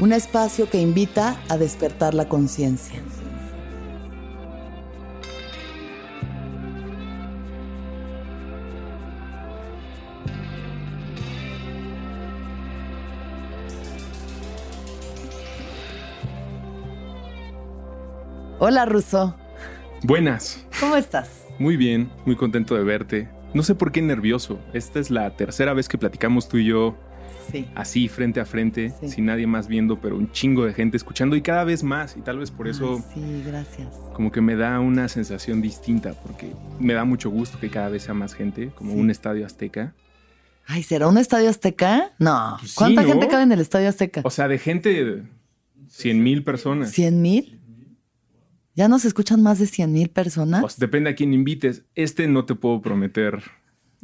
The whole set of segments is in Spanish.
un espacio que invita a despertar la conciencia. Hola, Russo. Buenas. ¿Cómo estás? Muy bien, muy contento de verte. No sé por qué nervioso. Esta es la tercera vez que platicamos tú y yo Así, frente a frente, sin nadie más viendo, pero un chingo de gente escuchando y cada vez más. Y tal vez por eso. sí, gracias. Como que me da una sensación distinta, porque me da mucho gusto que cada vez sea más gente, como un estadio azteca. Ay, ¿será un estadio azteca? No. Pues ¿Cuánta gente cabe en el estadio azteca? O sea, de gente, 100 mil personas. ¿100 mil? ¿Ya nos escuchan más de 100 mil personas? Pues depende a quién invites. Este no te puedo prometer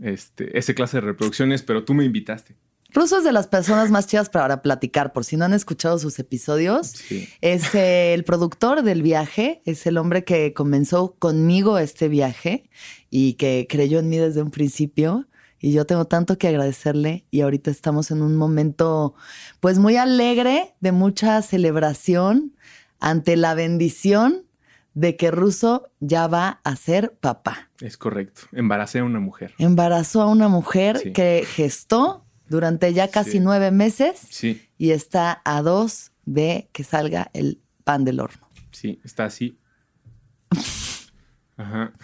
este, ese clase de reproducciones, pero tú me invitaste. Russo es de las personas más chidas para platicar, por si no han escuchado sus episodios. Es el productor del viaje, es el hombre que comenzó conmigo este viaje y que creyó en mí desde un principio. Y yo tengo tanto que agradecerle y ahorita estamos en un momento pues muy alegre, de mucha celebración ante la bendición de que Russo ya va a ser papá. Es correcto, embaracé a una mujer. Embarazó a una mujer que gestó durante ya casi nueve meses. Sí. Y está a dos de que salga el pan del horno. Sí, está así. Ajá.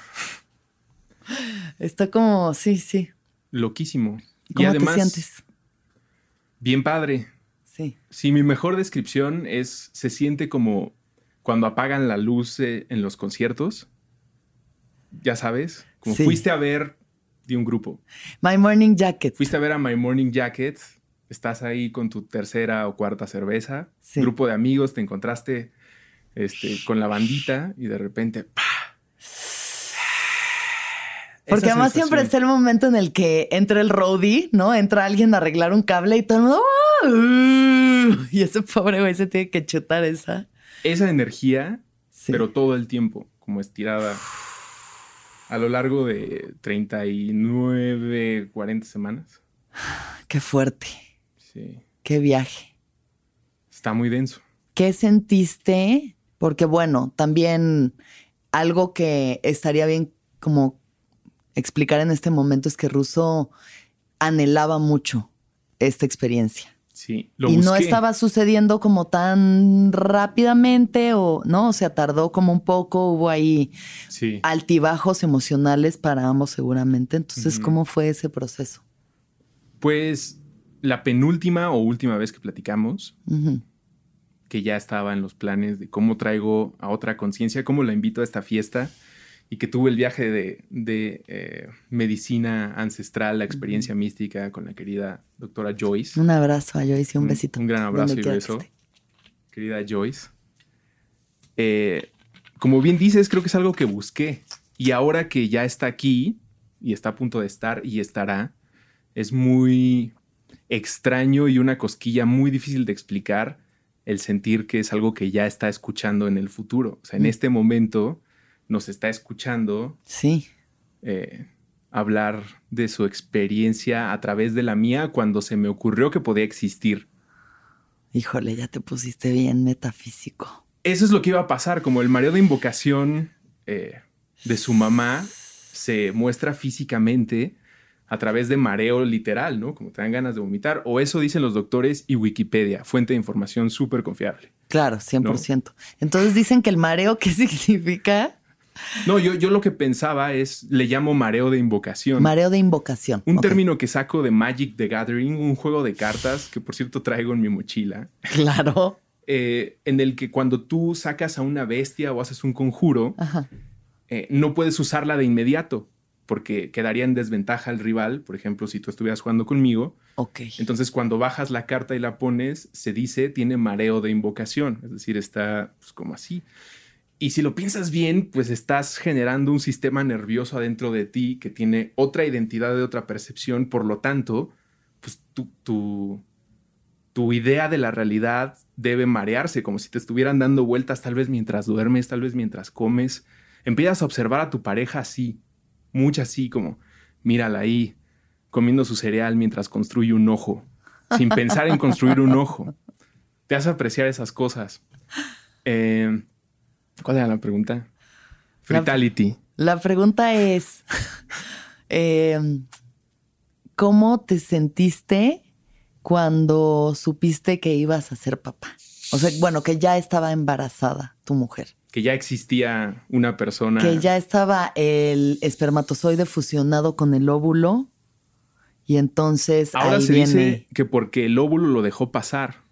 Está como, sí, sí. Loquísimo. ¿Cómo y te sientes? Bien padre. Sí. Sí, mi mejor descripción es, se siente como cuando apagan la luz eh, en los conciertos. Ya sabes, como fuiste a ver de un grupo. My Morning Jacket. Fuiste a ver a My Morning Jacket, estás ahí con tu tercera o cuarta cerveza, grupo de amigos, te encontraste este, con la bandita y de repente, ¡pah! Porque además siempre es el momento en el que entra el roadie, ¿no? Entra alguien a arreglar un cable y todo el mundo, ¡Ah! y ese pobre güey se tiene que chutar esa. Esa energía, pero todo el tiempo, como estirada a lo largo de 39, 40 semanas. Qué fuerte. Sí. Qué viaje. Está muy denso. ¿Qué sentiste? Porque bueno, también algo que estaría bien como explicar en este momento es que Russo anhelaba mucho esta experiencia. Sí, lo y no estaba sucediendo como tan rápidamente o no, o sea, tardó como un poco, hubo ahí altibajos emocionales para ambos seguramente. Entonces, ¿cómo fue ese proceso? Pues la penúltima o última vez que platicamos, que ya estaba en los planes de cómo traigo a otra conciencia, cómo la invito a esta fiesta y que tuve el viaje de, eh, medicina ancestral, la experiencia mística con la querida doctora Joyce. Un abrazo a Joyce y un, besito. Un gran abrazo y beso. Querida Joyce. Eh, como bien dices, creo que es algo que busqué. Y ahora que ya está aquí y está a punto de estar y estará, es muy extraño y una cosquilla muy difícil de explicar el sentir que es algo que ya está escuchando en el futuro. O sea, en mm. este momento nos está escuchando. Sí. Eh, hablar de su experiencia a través de la mía cuando se me ocurrió que podía existir. Híjole, ya te pusiste bien metafísico. Eso es lo que iba a pasar, como el mareo de invocación eh, de su mamá se muestra físicamente a través de mareo literal, ¿no? Como te dan ganas de vomitar. O eso dicen los doctores y Wikipedia, fuente de información súper confiable. Claro, 100%. Entonces dicen que el mareo, ¿qué significa? No, yo, yo lo que pensaba es, le llamo mareo de invocación. Mareo de invocación. Un término que saco de Magic the Gathering, un juego de cartas que por cierto traigo en mi mochila. Claro. Eh, en el que cuando tú sacas a una bestia o haces un conjuro, eh, no puedes usarla de inmediato porque quedaría en desventaja el rival, por ejemplo, si tú estuvieras jugando conmigo. Ok. Entonces, cuando bajas la carta y la pones, se dice tiene mareo de invocación, es decir, está pues, como así. Y si lo piensas bien, pues estás generando un sistema nervioso adentro de ti que tiene otra identidad de otra percepción, por lo tanto, pues tu, tu, tu idea de la realidad debe marearse, como si te estuvieran dando vueltas tal vez mientras duermes, tal vez mientras comes. Empiezas a observar a tu pareja así, mucha así como, mírala ahí, comiendo su cereal mientras construye un ojo, sin pensar en construir un ojo. Te hace apreciar esas cosas. Eh, ¿Cuál era la pregunta? Fritality. La, pregunta es, eh, ¿cómo te sentiste cuando supiste que ibas a ser papá? O sea, bueno, que ya estaba embarazada tu mujer que ya existía una persona. Que ya estaba el espermatozoide fusionado con el óvulo. Y entonces. Ahora se dice que porque el óvulo lo dejó pasar.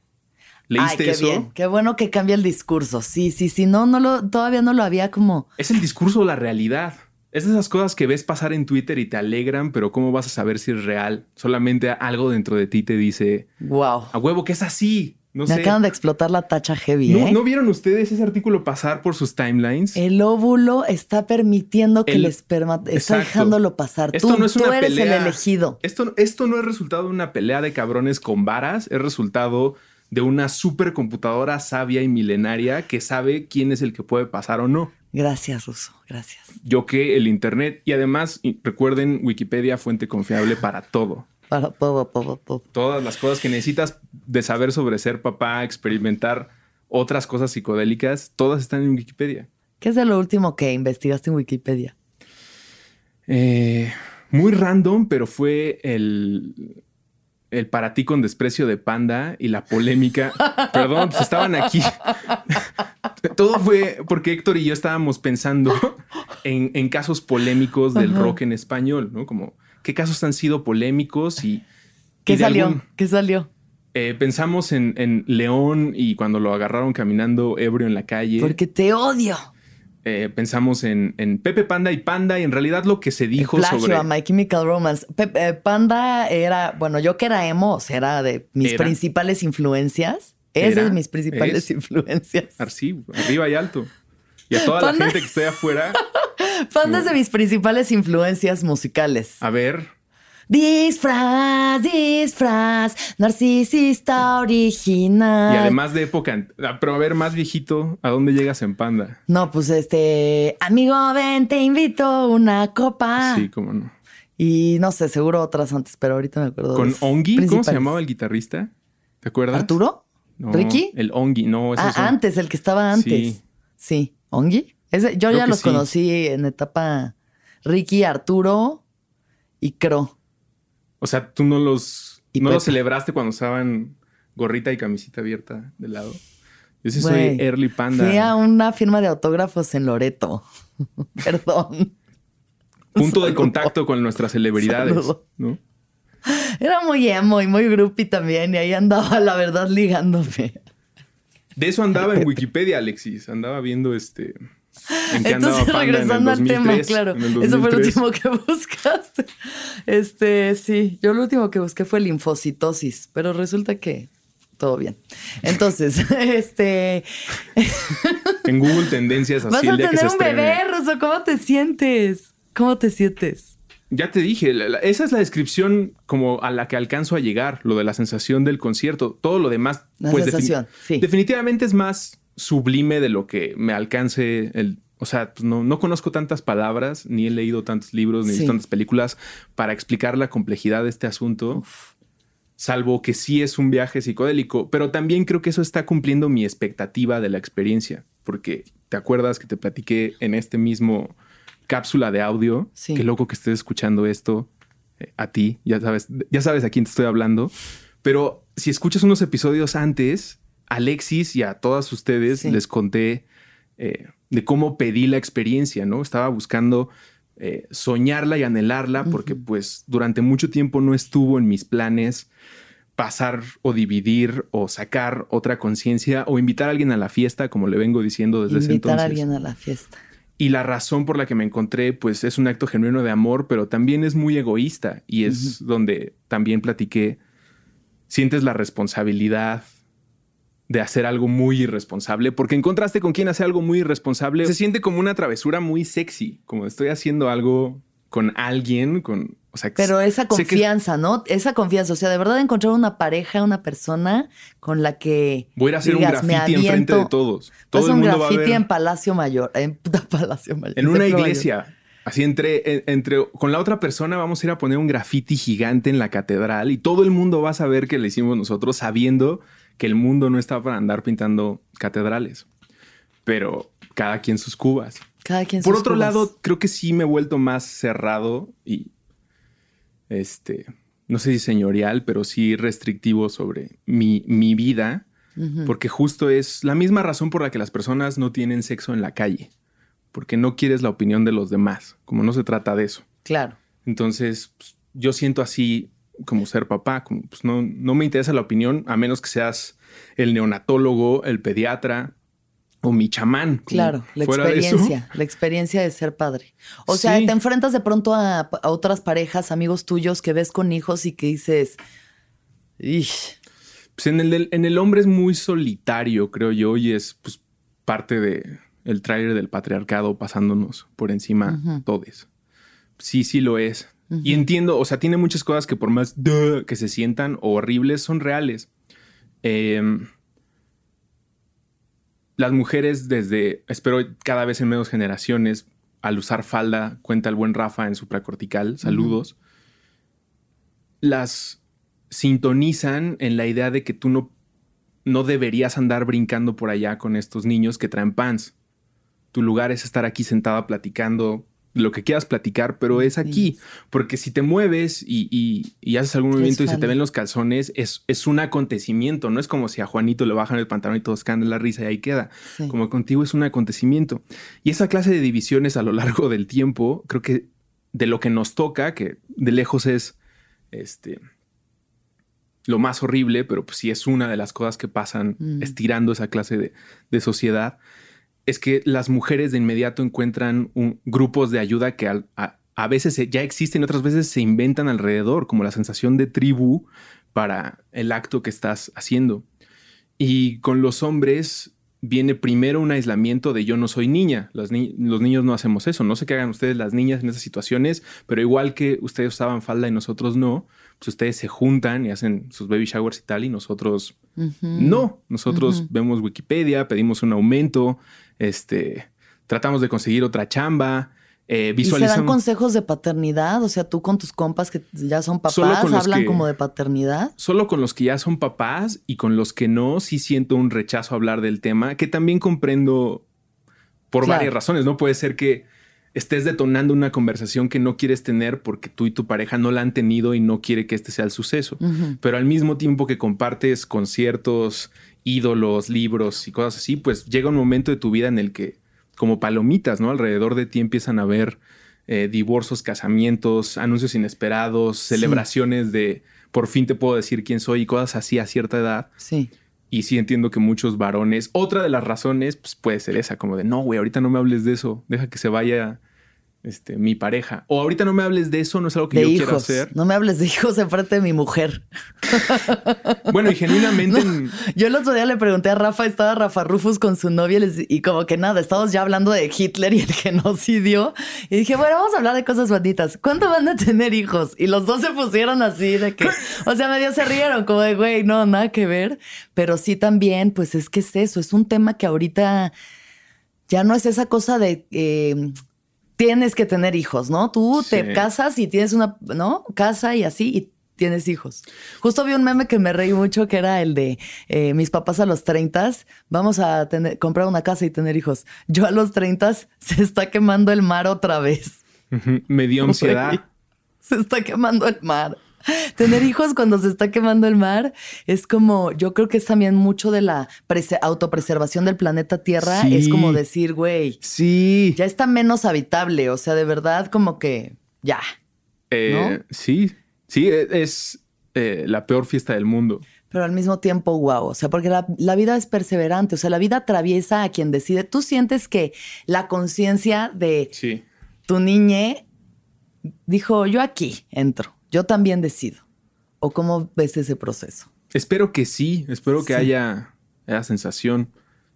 ¿Leíste Ay, qué eso? Bien. Qué bueno que cambia el discurso. Sí, sí, sí. No, no lo, todavía no lo había como. Es el discurso de la realidad. Es de esas cosas que ves pasar en Twitter y te alegran, pero ¿cómo vas a saber si es real? Solamente algo dentro de ti te dice. Wow. A huevo que es así. Me acaban de explotar la tacha heavy. ¿No, ¿eh? ¿No vieron ustedes ese artículo pasar por sus timelines? El óvulo está permitiendo que el, esperma está dejándolo pasar. Esto tú, no es tú una eres pelea. el elegido. Esto, esto no es resultado de una pelea de cabrones con varas, es resultado de una supercomputadora sabia y milenaria que sabe quién es el que puede pasar o no. Gracias, Ruso. Gracias. Yo que el Internet y además, recuerden, Wikipedia, fuente confiable para todo. Para todo, todo, todo. Todas las cosas que necesitas de saber sobre ser papá, experimentar otras cosas psicodélicas, todas están en Wikipedia. ¿Qué es de lo último que investigaste en Wikipedia? Eh, muy random, pero fue el, el para ti con desprecio de Panda y la polémica. Perdón, pues estaban aquí. Todo fue porque Héctor y yo estábamos pensando en, en casos polémicos del rock en español, ¿no? Como qué casos han sido polémicos y... ¿Qué y salió? algún- ¿Qué salió? eh, pensamos en, en León y cuando lo agarraron caminando ebrio en la calle. Porque te odio. Eh, pensamos en, en Pepe Panda y Panda y en realidad lo que se dijo sobre... a My Chemical Romance. Pe- eh, Panda era, bueno, yo que era emo, era de mis Era. principales influencias. Es Era. de mis principales Es. influencias. Así, arriba y alto. Y a toda la gente que esté afuera, Panda es de mis principales influencias musicales. a ver, Disfraz, disfraz, narcisista original. y además de época, pero a ver, más viejito, ¿a dónde llegas en Panda? No, pues este, amigo, ven, te invito una copa. Sí, cómo no. Y no sé, seguro otras antes, pero ahorita me acuerdo. Con Ongi, ¿cómo se llamaba el guitarrista? ¿Te acuerdas? ¿Arturo? No, ¿Ricky? El Ongi, no, ese Ah, antes, el que estaba antes. Sí. Sí. ¿Ongi? Ese, yo Creo ya los sí. conocí en etapa Ricky, Arturo y Cro. O sea, tú no los, Y no los Pepe. celebraste cuando usaban gorrita y camisita abierta de lado. Yo sí soy early panda. Fui a una firma de autógrafos en Loreto. Perdón. Punto de contacto con nuestras celebridades, Saludo. ¿no? Era muy emo y muy groupie también. Y ahí andaba, la verdad, ligándome. De eso andaba en Wikipedia, Alexis. Andaba viendo este. Entonces, en regresando al tema, 2003, claro. Eso fue lo 2003. último que buscaste. Este, sí. Yo lo último que busqué fue linfocitosis, pero resulta que todo bien. Entonces, este. En Google Tendencias Vas así a que se tener un estrene. bebé, Ruso. ¿Cómo te sientes? ¿Cómo te sientes? Ya te dije, la- la- esa es la descripción como a la que alcanzo a llegar, lo de la sensación del concierto. Todo lo demás, La pues defini- sensación, sí. definitivamente es más sublime de lo que me alcance el, o sea, pues, no, no, conozco tantas palabras, ni he leído tantos libros, ni he visto tantas películas para explicar la complejidad de este asunto. Salvo que sí es un viaje psicodélico, pero también creo que eso está cumpliendo mi expectativa de la experiencia, porque te acuerdas que te platiqué en este mismo cápsula de audio. Qué loco que estés escuchando esto eh, a ti, ya sabes, ya sabes a quién te estoy hablando. Pero si escuchas unos episodios antes, Alexis y a todas ustedes les conté eh, de cómo pedí la experiencia, ¿no? Estaba buscando eh, soñarla y anhelarla porque pues durante mucho tiempo no estuvo en mis planes pasar o dividir o sacar otra conciencia o invitar a alguien a la fiesta, como le vengo diciendo desde ese entonces. Invitar a alguien a la fiesta. Y la razón por la que me encontré, pues es un acto genuino de amor, pero también es muy egoísta y es donde también platiqué, sientes la responsabilidad de hacer algo muy irresponsable, porque en contraste con quien hace algo muy irresponsable, se siente como una travesura muy sexy, como estoy haciendo algo con alguien, con, o sea, pero esa confianza, ¿no? Esa confianza, o sea, de verdad encontrar una pareja, una persona con la que voy a ir a hacer un graffiti enfrente de todos. Todo el mundo un graffiti en Palacio Mayor, en Palacio Mayor. En una iglesia. Así entre, entre, con la otra persona vamos a ir a poner un graffiti gigante en la catedral y todo el mundo va a saber que le hicimos nosotros sabiendo que el mundo no está para andar pintando catedrales. Pero cada quien sus cubas. Cada quien Por otro lado, creo que sí me he vuelto más cerrado y este, no sé si señorial, pero sí restrictivo sobre mi, mi vida, porque justo es la misma razón por la que las personas no tienen sexo en la calle, porque no quieres la opinión de los demás, como no se trata de eso. Claro. Entonces, pues, yo siento así como ser papá, como pues no, no me interesa la opinión, a menos que seas el neonatólogo, el pediatra, o mi chamán. Claro, la experiencia, la experiencia de ser padre. O sea, te enfrentas de pronto a, otras parejas, amigos tuyos que ves con hijos y que dices, Pues en el, en el hombre es muy solitario, creo yo, y es pues, parte de el tráiler del patriarcado pasándonos por encima todos. Sí, sí lo es. Y entiendo, o sea, tiene muchas cosas que por más que se sientan horribles son reales. Eh, las mujeres desde, espero cada vez en menos generaciones, al usar falda, cuenta el buen Rafa en supracortical, saludos, las sintonizan en la idea de que tú no, no deberías andar brincando por allá con estos niños que traen pants. Tu lugar es estar aquí sentada platicando lo que quieras platicar, pero es aquí. Porque si te mueves y, haces algún movimiento y se te ven los calzones, es, es, un acontecimiento. No es como si a Juanito le bajan el pantalón y todos caen de la risa y ahí queda. Como contigo es un acontecimiento. Y esa clase de divisiones a lo largo del tiempo, creo que de lo que nos toca, que de lejos es este lo más horrible, pero pues sí es una de las cosas que pasan mm. estirando esa clase de, de sociedad es que las mujeres de inmediato encuentran grupos de ayuda que a, veces ya existen otras veces se inventan alrededor, como la sensación de tribu para el acto que estás haciendo. Y con los hombres viene primero un aislamiento de yo no soy niña. los niños no hacemos eso. No sé qué hagan ustedes las niñas en esas situaciones, pero igual que ustedes usaban falda y nosotros no, pues ustedes se juntan y hacen sus baby showers y tal y nosotros no. Nosotros vemos Wikipedia, pedimos un aumento, este, tratamos de conseguir otra chamba. Eh, ¿Y se dan consejos de paternidad? O sea, tú con tus compas que ya son papás, hablan como de paternidad. Solo con los que ya son papás y con los que no, sí siento un rechazo a hablar del tema, que también comprendo por varias razones. No puede ser que estés detonando una conversación que no quieres tener porque tú y tu pareja no la han tenido y no quiere que este sea el suceso. Pero al mismo tiempo que compartes conciertos ídolos, libros y cosas así, pues llega un momento de tu vida en el que, como palomitas, ¿no? Alrededor de ti empiezan a haber eh, divorcios, casamientos, anuncios inesperados, celebraciones de por fin te puedo decir quién soy y cosas así a cierta edad. Sí. Y sí entiendo que muchos varones, otra de las razones, pues puede ser esa, como de, no, güey, ahorita no me hables de eso, deja que se vaya este, mi pareja. O ahorita no me hables de eso, no es algo que yo quiera hacer. No me hables de hijos enfrente de mi mujer. bueno, y genuinamente. yo el otro día le pregunté a Rafa, estaba Rafa Rufus con su novia y como que nada, estábamos ya hablando de Hitler y el genocidio. Y dije, bueno, vamos a hablar de cosas bonitas. ¿Cuánto van a tener hijos? Y los dos se pusieron así de que, o sea, medio se rieron, como de, güey, no, nada que ver. Pero sí también, pues es que es eso, es un tema que ahorita ya no es esa cosa de eh, tienes que tener hijos, ¿no? Tú te casas y tienes una, ¿no? Casa y así, y tienes hijos. Justo vi un meme que me reí mucho que era el de eh, mis papás a los 30, vamos a tener, comprar una casa y tener hijos. Yo a los 30 se está quemando el mar otra vez. Me dio ansiedad. Se está quemando el mar. Tener hijos cuando se está quemando el mar es como, yo creo que es también mucho de la autopreservación del planeta Tierra. Es como decir, güey, sí. ya está menos habitable. O sea, de verdad, como que ya. Eh, sí, sí, e, es eh, la peor fiesta del mundo. Pero al mismo tiempo, wow. O sea, porque la, la vida es perseverante. O sea, la vida atraviesa a quien decide. Tú sientes que la conciencia de tu niñe dijo, yo aquí entro yo también decido. ¿O cómo ves ese proceso? Espero que sí, espero que haya esa sensación.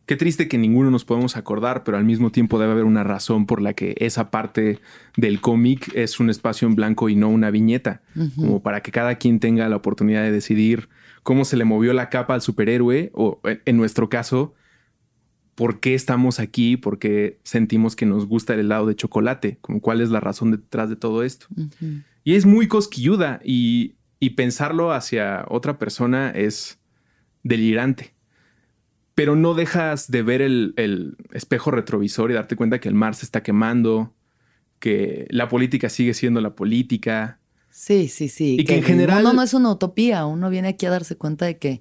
Qué triste que ninguno nos podemos acordar, pero al mismo tiempo debe haber una razón por la que esa parte del cómic es un espacio en blanco y no una viñeta, como para que cada quien tenga la oportunidad de decidir cómo se le movió la capa al superhéroe, o en nuestro caso, por qué estamos aquí, por qué sentimos que nos gusta el helado de chocolate, como cuál es la razón detrás de todo esto. Y es muy cosquilluda y, pensarlo hacia otra persona es delirante. Pero no dejas de ver el, espejo retrovisor y darte cuenta que el mar se está quemando, que la política sigue siendo la política. Sí, sí, sí. Y que, en general. No, no es una utopía. Uno viene aquí a darse cuenta de que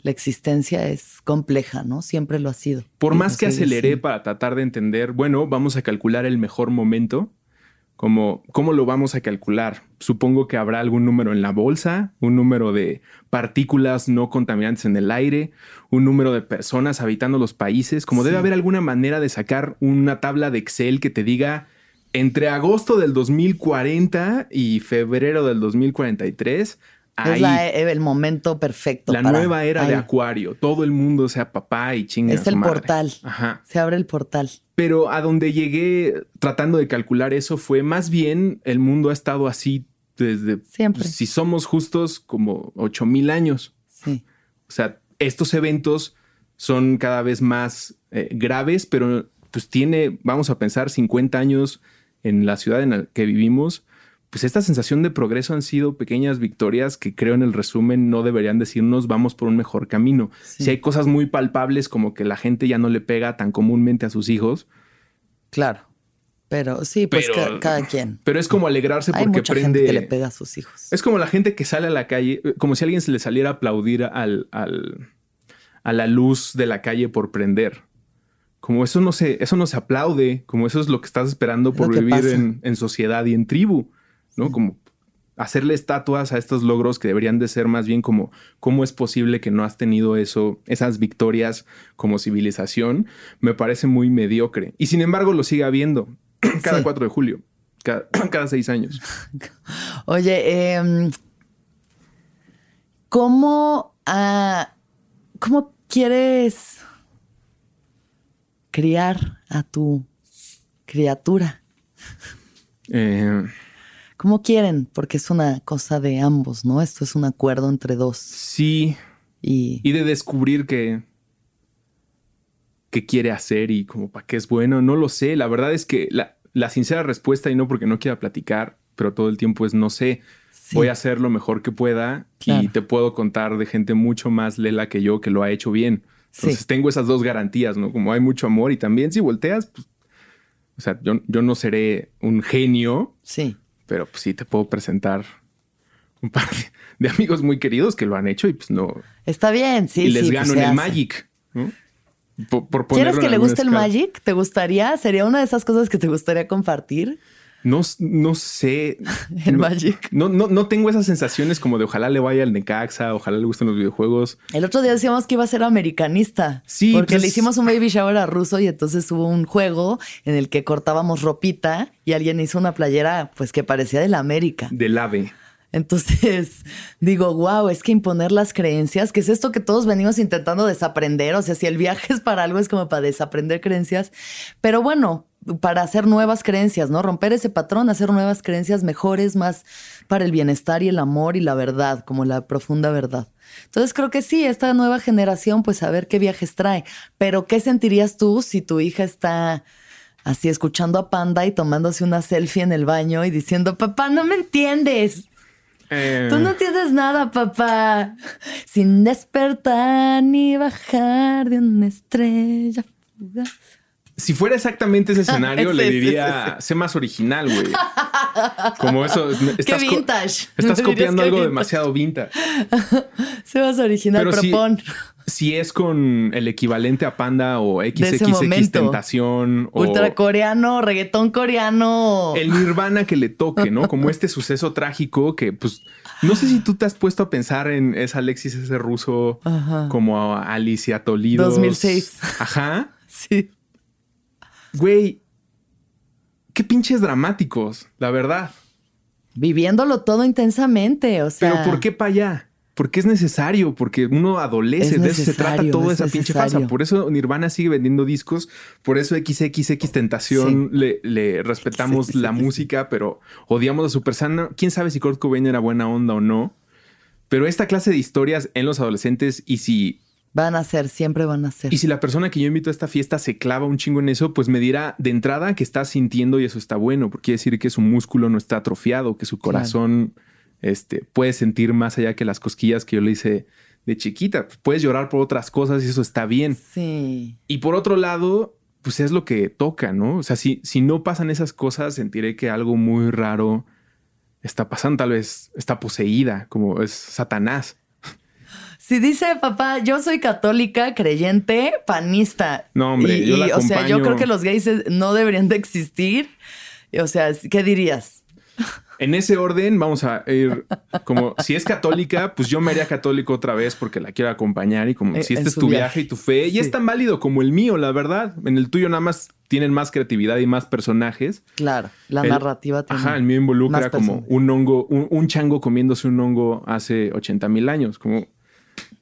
la existencia es compleja, ¿no? Siempre lo ha sido. Por más que aceleré para tratar de entender, bueno, vamos a calcular el mejor momento como, ¿Cómo lo vamos a calcular? Supongo que habrá algún número en la bolsa, un número de partículas no contaminantes en el aire, un número de personas habitando los países, como debe haber alguna manera de sacar una tabla de Excel que te diga entre agosto del 2040 y febrero del 2043 es eh, el momento perfecto. La nueva era de Acuario. Todo el mundo sea papá y chinga. Es el portal. Se abre el portal. Pero a donde llegué tratando de calcular eso fue más bien el mundo ha estado así desde. Siempre. Si somos justos, como ocho mil años. Sí. O sea, estos eventos son cada vez más eh, graves, pero pues tiene, vamos a pensar, 50 años en la ciudad en la que vivimos pues esta sensación de progreso han sido pequeñas victorias que creo en el resumen no deberían decirnos vamos por un mejor camino. Si hay cosas muy palpables como que la gente ya no le pega tan comúnmente a sus hijos. Claro. Pero sí, pues cada quien. Pero es como alegrarse porque mucha prende. Gente que le pega a sus hijos. Es como la gente que sale a la calle, como si alguien se le saliera a aplaudir al, al, a la luz de la calle por prender. Como eso no se, eso no se aplaude, como eso es lo que estás esperando por vivir en, en, sociedad y en tribu. ¿No? Como hacerle estatuas a estos logros que deberían de ser más bien como cómo es posible que no has tenido eso, esas victorias como civilización, me parece muy mediocre. Y sin embargo lo sigue habiendo cada 4 de julio, cada, seis años. Oye, em, ¿cómo, ah, ¿cómo quieres criar a tu criatura? Eh, ¿Cómo quieren? Porque es una cosa de ambos, ¿no? Esto es un acuerdo entre dos. Sí. Y, y de descubrir que, qué quiere hacer y como para qué es bueno, no lo sé. La verdad es que la, la, sincera respuesta, y no porque no quiera platicar, pero todo el tiempo es no sé. Voy a hacer lo mejor que pueda y te puedo contar de gente mucho más lela que yo que lo ha hecho bien. Entonces tengo esas dos garantías, ¿no? Como hay mucho amor y también si volteas, pues, o sea, yo, yo no seré un genio. Sí pero pues sí te puedo presentar un par de, amigos muy queridos que lo han hecho y pues no. Está bien, sí. Y les pues, gano en el Magic. ¿Quieres que le guste el Magic? ¿Te gustaría? ¿Sería una de esas cosas que te gustaría compartir? No, no sé. El Magic. No, no, no tengo esas sensaciones como de ojalá le vaya al Necaxa, ojalá le gusten los videojuegos. El otro día decíamos que iba a ser americanista. Sí. Porque le pues hicimos un baby shower a ruso y entonces hubo un juego en el que cortábamos ropita y alguien hizo una playera pues que parecía de la América. Del ave. Entonces digo, wow, es que imponer las creencias, que es esto que todos venimos intentando desaprender, o sea, si el viaje es para algo es como para desaprender creencias, pero bueno, para hacer nuevas creencias, ¿no? Romper ese patrón, hacer nuevas creencias mejores, más para el bienestar y el amor y la verdad, como la profunda verdad. Entonces creo que sí, esta nueva generación, pues a ver qué viajes trae. Pero ¿qué sentirías tú si tu hija está así escuchando a Panda y tomándose una selfie en el baño y diciendo, papá, no me entiendes? Eh, Tú no entiendes nada, papá. Sin despertar ni bajar de una estrella fugaz. Si fuera exactamente ese escenario, le diría, sé más original, güey. Como eso. Estás Qué vintage. Estás copiando algo vintage. demasiado vintage. Se vas original, Pero propon. Si es con el equivalente a Panda o XXX. Tentación o Ultra coreano, reggaetón coreano. el nirvana que le toque, ¿no? Como este suceso trágico que, pues, no sé si tú te has puesto a pensar en ese Alexis, ese ruso, Ajá. como a Alicia Tolido. 2006. Ajá. Sí. Güey, qué pinches dramáticos, la verdad. Viviéndolo todo intensamente, o sea. Pero ¿por qué para allá? Porque es necesario, porque uno adolece, de eso se trata toda es esa pinche fasa. Por eso Nirvana sigue vendiendo discos, por eso XXX Tentación le, le respetamos la música, pero odiamos a Super Sana. Quién sabe si Kurt Cobain era buena onda o no. Pero esta clase de historias en los adolescentes y si Van a ser, siempre van a ser. y si la persona que yo invito a esta fiesta se clava un chingo en eso, pues me dirá de entrada que está sintiendo y eso está bueno, porque quiere decir que su músculo no está atrofiado, que su Claro. corazón este, puede sentir más allá que las cosquillas que yo le hice de chiquita. Pues puedes llorar por otras cosas y eso está bien. Sí. Y por otro lado, pues es lo que toca, ¿no? O sea, si, si no pasan esas cosas, sentiré que algo muy raro está pasando. Tal vez está poseída, como es Satanás. Si dice papá, yo soy católica, creyente, panista. No, hombre, Y- yo la y, O sea, yo creo que los gays no deberían de existir. O sea, ¿qué dirías? En ese orden, vamos a ir como si es católica, pues yo me haría católico otra vez porque la quiero acompañar y como Eh, si este es tu viaje. viaje y tu fe, y Sí. es tan válido como el mío, la verdad. En el tuyo nada más tienen más creatividad y más personajes. Claro, la El- narrativa tiene. Ajá, el mío involucra como un hongo, un, un chango comiéndose un hongo hace 80 mil años. Como,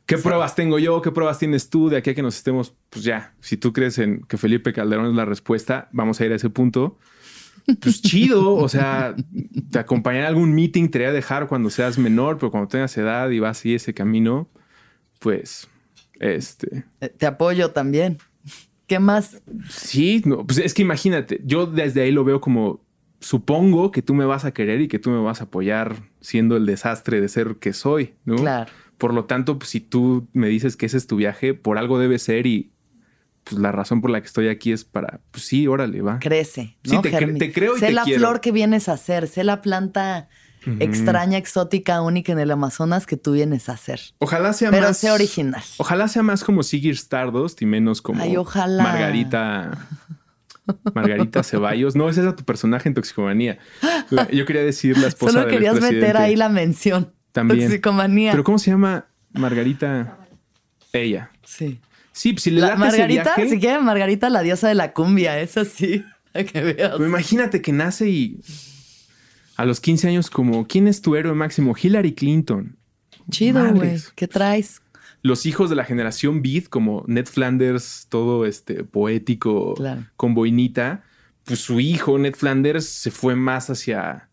¿qué pruebas tengo yo? ¿Qué pruebas tienes tú de aquí a que nos estemos? Pues ya, si tú crees en que Felipe Calderón es la respuesta, vamos a ir a ese punto. Pues chido, o sea, te acompañar a algún meeting te voy a dejar cuando seas menor, pero cuando tengas edad y vas así ese camino, pues, este, Eh, Te apoyo también. ¿Qué más? Sí, no, pues es que imagínate, yo desde ahí lo veo como supongo que tú me vas a querer y que tú me vas a apoyar siendo el desastre de ser que soy, ¿no? Claro. Por lo tanto, pues si tú me dices que ese es tu viaje, por algo debe ser y pues la razón por la que estoy aquí es para, pues sí, órale, va. Crece. Sí, ¿no, te cre- Germi? te creo y sé te la quiero. flor que vienes a hacer. Sé la planta extraña, exótica, única en el Amazonas que tú vienes a hacer. Ojalá sea Pero más sé original. Ojalá sea más como Sigir Stardust y menos como Ay, ojalá. Margarita. Margarita Ceballos. No, ese era tu personaje en Toxicomanía. Yo quería decir la esposa Solo del querías meter ahí la mención. También. Toxicomanía. Pero ¿cómo se llama Margarita? Ella. sí. Sí, pues si le La, Margarita, ese viaje, si quieren, Margarita, la diosa de la cumbia. Eso sí. Para que veas. pues imagínate que nace y a los 15 años como, ¿quién es tu héroe máximo? Hillary Clinton. Chido, güey. ¿Qué traes? Los hijos de la generación Beat, como Ned Flanders, todo este poético Claro. con boinita, pues su hijo, Ned Flanders, se fue más hacia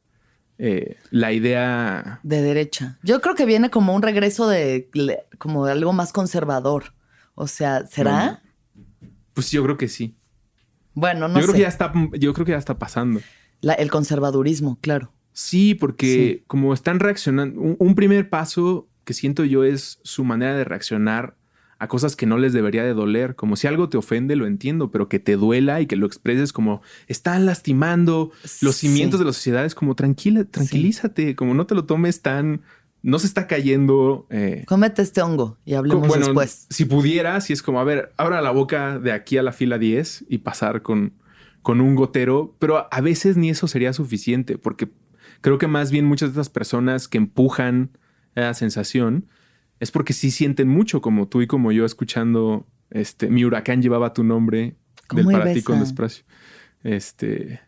eh, la idea. De derecha. Yo creo que viene como un regreso de como de algo más conservador. O sea, ¿será? Pues yo creo que sí. Bueno, no yo creo sé. que ya está, yo creo que ya está pasando. La- el conservadurismo, claro. Sí, porque Sí. como están reaccionando, un, un primer paso que siento yo es su manera de reaccionar a cosas que no les debería de doler. Como si algo te ofende, lo entiendo, pero que te duela y que lo expreses como están lastimando los Sí. cimientos de la sociedad. Es como tranquila, tranquilízate, como no te lo tomes tan, no se está cayendo. eh, Cómete este hongo y hablemos bueno, después. si pudiera, si es como, a ver, abra la boca de aquí a la fila 10 y pasar con, con un gotero, pero a veces ni eso sería suficiente, porque creo que más bien muchas de estas personas que empujan la sensación es porque sí sienten mucho, como tú y como yo escuchando, este, mi huracán llevaba tu nombre del ¿Cómo iba para ti con desprecio. Este,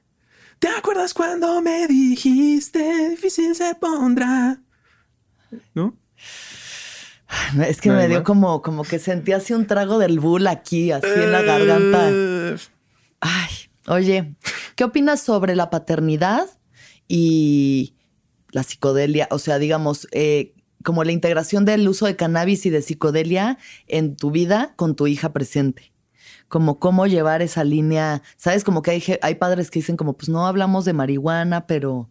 ¿te acuerdas cuando me dijiste difícil se pondrá? ¿No? Es que ¿No me dio más? como, como que sentí así un trago del bull aquí, así en la garganta. Eh, Ay, Oye, ¿qué opinas sobre la paternidad y la psicodelia? O sea, digamos, eh, como la integración del uso de cannabis y de psicodelia en tu vida con tu hija presente. Como cómo llevar esa línea, ¿sabes? Como que hay, hay padres que dicen como, pues no hablamos de marihuana, pero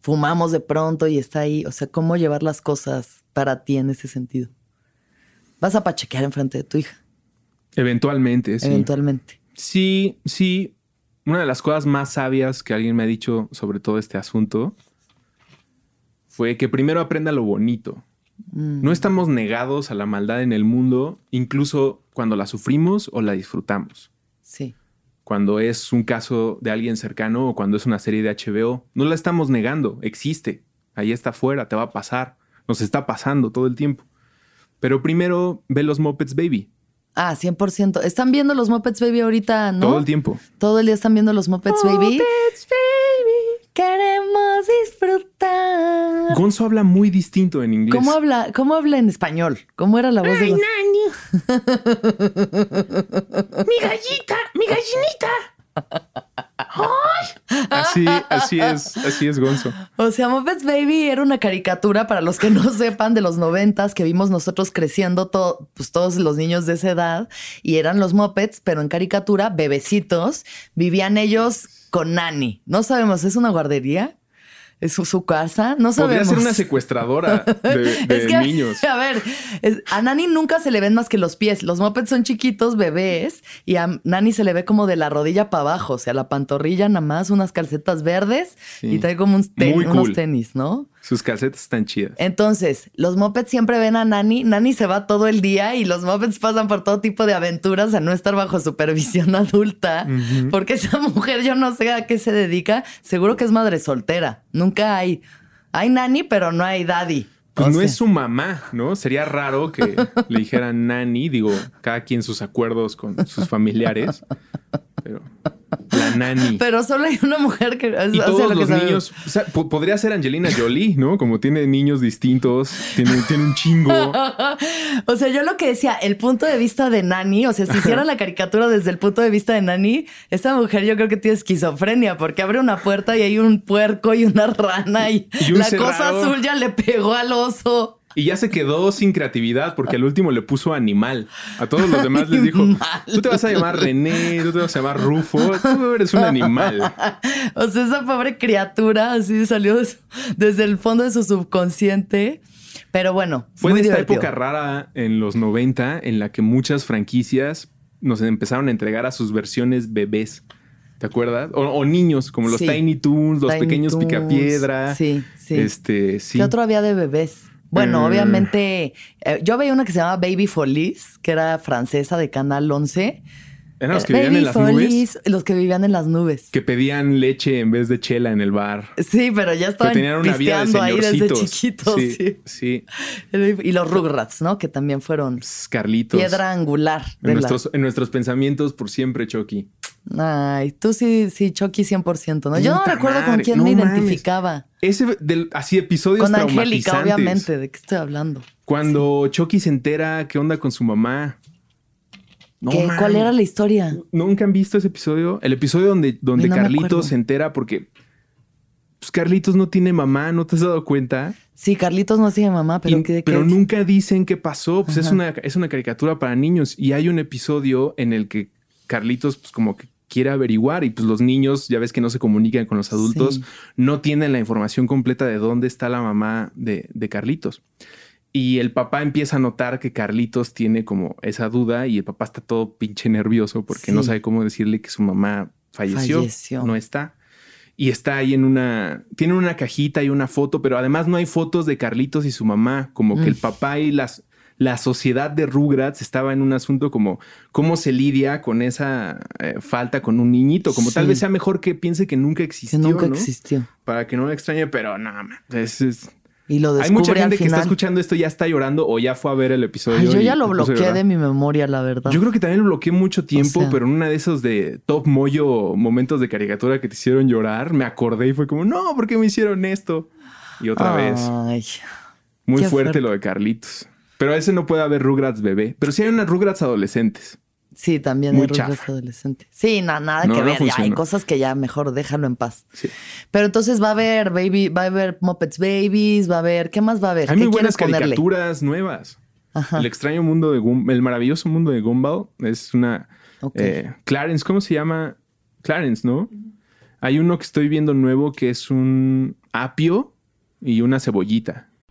fumamos de pronto y está ahí. O sea, cómo llevar las cosas para ti en ese sentido. Vas a pachequear enfrente de tu hija, Eventualmente, sí. eventualmente. Sí, sí. Una de las cosas más sabias que alguien me ha dicho sobre todo este asunto fue que primero aprenda lo bonito. Mm. No estamos negados a la maldad en el mundo, incluso cuando la sufrimos o la disfrutamos. Sí. Cuando es un caso de alguien cercano o cuando es una serie de HBO, no la estamos negando, existe. Ahí está afuera, te va a pasar. Nos está pasando todo el tiempo. Pero primero ve los Muppets Baby, Ah, 100%. ¿Están viendo los Muppets Baby ahorita, no? todo el tiempo. Todo el día están viendo los Muppets Baby. Muppets Baby, queremos disfrutar. Gonzo habla muy distinto en inglés. ¿Cómo habla, ¿Cómo habla en español? ¿Cómo era la voz de Gonzo? Mi gallita, mi gallinita. Así, así es, así es Gonzo. O sea, Muppets Baby era una caricatura para los que no sepan de los noventas que vimos nosotros creciendo to- pues todos los niños de esa edad y eran los Muppets, pero en caricatura, bebecitos, vivían ellos con Nani. No sabemos, ¿es una guardería? ¿Es su, su casa? No Podría sabemos. ser una secuestradora de, de Es que, niños. A ver, es- a Nani nunca se le ven más que los pies. Los mopeds son chiquitos, bebés, y a Nani se le ve como de la rodilla para abajo, o sea, la pantorrilla nada más, unas calcetas verdes Sí. y trae como un ten- unos cool. tenis, ¿no? Sus calcetas están chidas. Entonces, los mopeds siempre ven a Nani. Nani se va todo el día y los mopeds pasan por todo tipo de aventuras a no estar bajo supervisión adulta. Porque esa mujer, yo no sé a qué se dedica. Seguro que es madre soltera. Nunca hay. Hay Nani, pero no hay daddy. Pues O no sea, es su mamá, ¿no? Sería raro que le dijeran nani, digo, cada quien sus acuerdos con sus familiares, pero la nani. Pero solo hay una mujer que. y sea, todos lo que los sabe. niños, o sea, po- podría ser Angelina Jolie, ¿no? Como tiene niños distintos, tiene, tiene un chingo. o sea, yo lo que decía, el punto de vista de Nani, o sea, si hiciera la caricatura desde el punto de vista de Nani, esta mujer yo creo que tiene esquizofrenia porque abre una puerta y hay un puerco y una rana y, la cosa azul ya le pegó al oso. Y ya se quedó sin creatividad porque al último le puso animal. A todos los demás les dijo, tú te vas a llamar René, tú te vas a llamar Rufo, tú eres un animal. O sea, esa pobre criatura así salió desde el fondo de su subconsciente. Pero bueno, Fue muy de esta divertido. época rara en los 90 en la que muchas franquicias nos empezaron a entregar a sus versiones bebés. ¿Te acuerdas? O, o niños, como los Sí. Tiny Toons, los Tiny pequeños Toons. picapiedra. Sí, sí. Este, sí. ¿Qué otro había de bebés? Bueno, Mm. obviamente, eh, yo veía una que se llamaba Baby Folies, que era francesa de Canal 11. Eran los que Eh, vivían en Baby las nubes, Folies, los que vivían en las nubes. que pedían leche en vez de chela en el bar. Sí, pero ya estaban tenían una vida de ahí desde chiquitos. Sí, Sí. sí. Y los Rugrats, ¿no? Que también fueron Pss, Carlitos. piedra angular. de En la- nuestros, en nuestros pensamientos por siempre, Chucky. Ay, tú sí, sí, Chucky 100%, ¿no? Yo no recuerdo con quién no me mames. identificaba. Ese del, así episodios Con Angélica, traumatizantes. obviamente, ¿de qué estoy hablando? Cuando Chucky se entera qué onda con su mamá. No ¿Qué- ¿Cuál era la historia? ¿Nunca han visto ese episodio? El episodio donde, donde No me acuerdo. Carlitos se entera porque pues Carlitos no tiene mamá, ¿no te has dado cuenta? Sí, Carlitos no tiene mamá, pero Y- ¿qué, de qué pero es? nunca dicen qué pasó. Pues es Ajá. una, es una caricatura para niños. Y hay un episodio en el que Carlitos, pues como que quiere averiguar y pues los niños, ya ves que no se comunican con los adultos, Sí. no tienen la información completa de dónde está la mamá de, de Carlitos. Y el papá empieza a notar que Carlitos tiene como esa duda y el papá está todo pinche nervioso porque Sí. no sabe cómo decirle que su mamá falleció, Falleció. no está. Y está ahí en una, tiene una cajita y una foto, pero además no hay fotos de Carlitos y su mamá, como que el papá y las, la sociedad de Rugrats estaba en un asunto como cómo se lidia con esa eh, falta con un niñito, como tal vez sea mejor que piense que nunca Que existió, nunca ¿no? existió. Para que no lo extrañe, pero no, man, es- es- Y lo hay mucha al gente que está escuchando esto y ya está llorando o ya fue a ver el episodio. Ay, yo ya lo bloqueé de mi memoria, la verdad. Yo creo que también lo bloqueé mucho tiempo, sea. pero en una de esos de top mollo momentos de caricatura que te hicieron llorar, me acordé y fue como, no, ¿por qué me hicieron esto? Y otra vez, Ay, muy qué fuerte fuerte. lo de Carlitos. Pero ese no puede haber Rugrats bebé. Pero sí hay unas Rugrats adolescentes. Sí, también Muy hay Rugrats chafa. adolescente. Sí, na- nada No, que no ver. ya hay cosas que ya mejor déjalo en paz. Sí. Pero entonces va a haber Baby, va a haber Muppets Babies, va a haber, ¿qué más va a haber? Hay ¿Qué muy buenas ponerle? caricaturas nuevas. Ajá. El extraño mundo de Gum- el maravilloso mundo de Gumball es una eh, Clarence, ¿cómo se llama? Clarence, ¿no? Hay uno que estoy viendo nuevo que es un apio y una cebollita.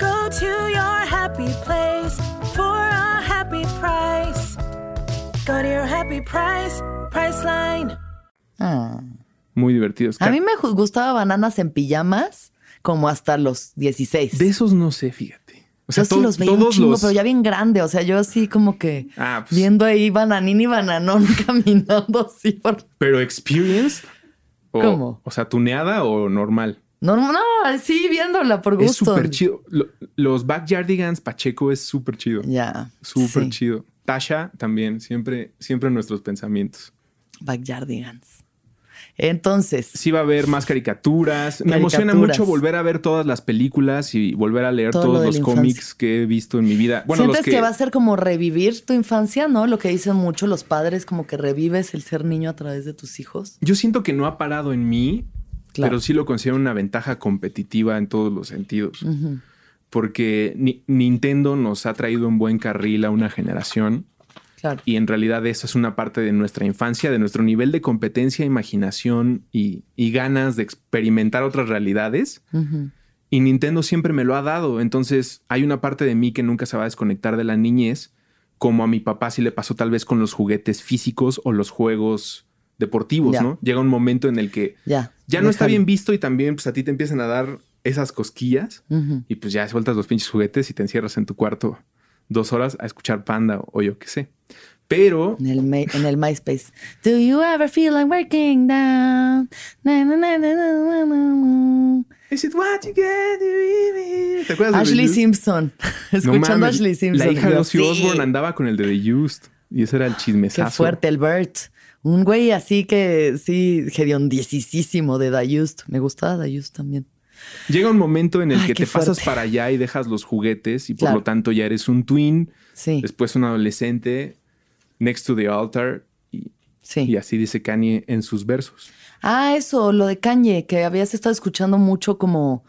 Go to your happy place for a happy price. Go to your happy price, Priceline. Ah. Muy divertidos. A mí me gustaba bananas en pijamas como hasta los 16. De esos no sé, fíjate. O sea, yo sí los veía un todos chingo, los- pero ya bien grande. O sea, yo así como que Ah, pues- viendo ahí bananín y bananón caminando así por... Pero experienced. O, ¿Cómo? O sea, tuneada o normal. No, no, sí, viéndola por Es gusto. súper chido. Lo- los Backyardigans Pacheco es súper chido. Ya. Súper sí. chido. Tasha también, siempre, siempre en nuestros pensamientos. Backyardigans. Entonces, Sí va a haber más caricaturas. Me emociona mucho volver a ver todas las películas y volver a leer Todo todos los cómics que he visto en mi vida. Bueno, los ¿sientes que... va a ser como revivir tu infancia, no? Lo que dicen mucho los padres, como que revives el ser niño a través de tus hijos. Yo siento que no ha parado en mí, Claro. pero sí lo considero una ventaja competitiva en todos los sentidos. Porque Ni- Nintendo nos ha traído un buen carril a una generación Claro. y en realidad eso es una parte de nuestra infancia, de nuestro nivel de competencia, imaginación y, y ganas de experimentar otras realidades. Y Nintendo siempre me lo ha dado. Entonces hay una parte de mí que nunca se va a desconectar de la niñez, como a mi papá sí le pasó tal vez con los juguetes físicos o los juegos deportivos, Ya. ¿no? Llega un momento en el que Ya. ya no está bien visto y también pues a ti te empiezan a dar esas cosquillas Ujú. y pues ya sueltas los pinches juguetes y te encierras en tu cuarto dos horas a escuchar Panda o yo qué sé. Pero En el, en el MySpace. Do you ever feel like working down? Na, na, na. Is it what you get? ¿Te acuerdas de Ashley Used? Simpson. No Escuchando a mames, Ashley Simpson. La hija de Ozzy sí. Osbourne andaba con el de The Used y ese era el Qué chismesazo. fuerte, el Bert. Un güey así que sí, hediondicísimo de Dayust. Me gustaba Dayust también. Llega un momento en el Ay, que te pasas para allá y dejas los juguetes y por Claro. lo tanto ya eres un twin, Sí, después un adolescente, next to the altar y, sí. y así dice Kanye en sus versos. Ah, eso, lo de Kanye, que habías estado escuchando mucho como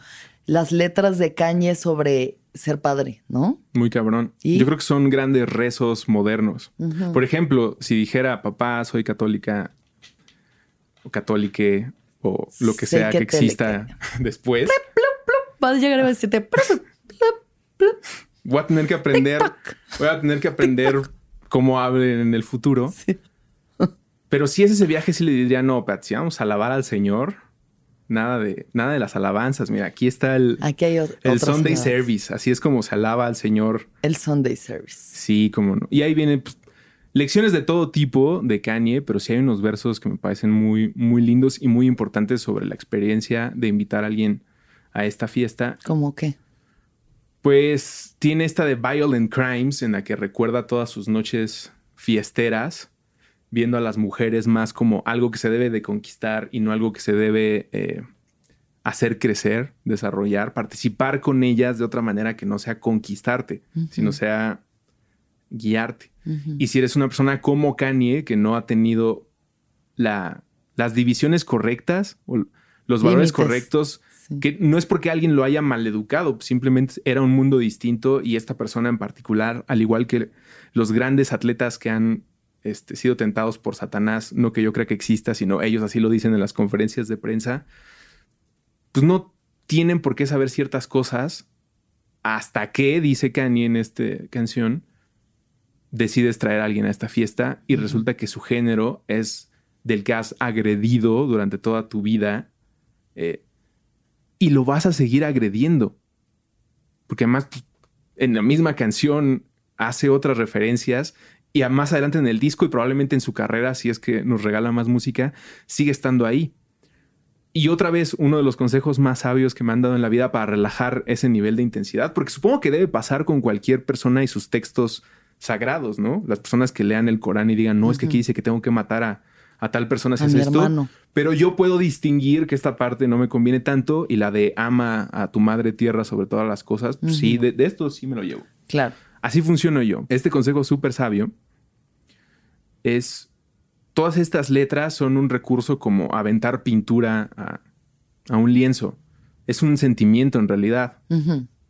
las letras de Kanye sobre ser padre, ¿no? Muy cabrón. ¿Y? Yo creo que son grandes rezos modernos. Por ejemplo, si dijera, papá, soy católica o católique o lo que Sé sea que exista después, Vas a llegar a decirte, voy a tener que aprender, voy a tener que aprender cómo hablen en el futuro. Sí. Pero si es ese viaje, sí le diría, no, Pat, si vamos a alabar al Señor, nada de, nada de las alabanzas. Mira, aquí está el, aquí hay o- el Sunday. Service. Así es como se alaba al Señor. El Sunday Service. Sí, como no. Y ahí vienen pues, lecciones de todo tipo de Kanye, pero sí hay unos versos que me parecen muy, muy lindos y muy importantes sobre la experiencia de invitar a alguien a esta fiesta. ¿Cómo qué? Pues tiene esta de Violent Crimes en la que recuerda todas sus noches fiesteras, viendo a las mujeres más como algo que se debe de conquistar y no algo que se debe eh, hacer crecer, desarrollar, participar con ellas de otra manera que no sea conquistarte, sino sea guiarte. Y si eres una persona como Kanye, que no ha tenido la, las divisiones correctas o los valores Límites. correctos, que no es porque alguien lo haya maleducado, simplemente era un mundo distinto y esta persona en particular, al igual que los grandes atletas que han este, sido tentados por Satanás, no que yo crea que exista, sino ellos así lo dicen en las conferencias de prensa, pues no tienen por qué saber ciertas cosas hasta que, dice Kanye en esta canción, decides traer a alguien a esta fiesta y resulta que su género es del que has agredido durante toda tu vida eh, y lo vas a seguir agrediendo. Porque además pues, en la misma canción hace otras referencias y a más adelante en el disco y probablemente en su carrera, si es que nos regala más música, sigue estando ahí. Y otra vez, uno de los consejos más sabios que me han dado en la vida para relajar ese nivel de intensidad, porque supongo que debe pasar con cualquier persona y sus textos sagrados, ¿no? Las personas que lean el Corán y digan, no, es que aquí dice que tengo que matar a, a tal persona si A es esto. hermano. Pero yo puedo distinguir que esta parte no me conviene tanto y la de ama a tu madre tierra sobre todas las cosas, pues sí, de, de esto sí me lo llevo. Claro. Así funciono yo. Este consejo súper sabio es, todas estas letras son un recurso como aventar pintura a, a un lienzo. Es un sentimiento en realidad.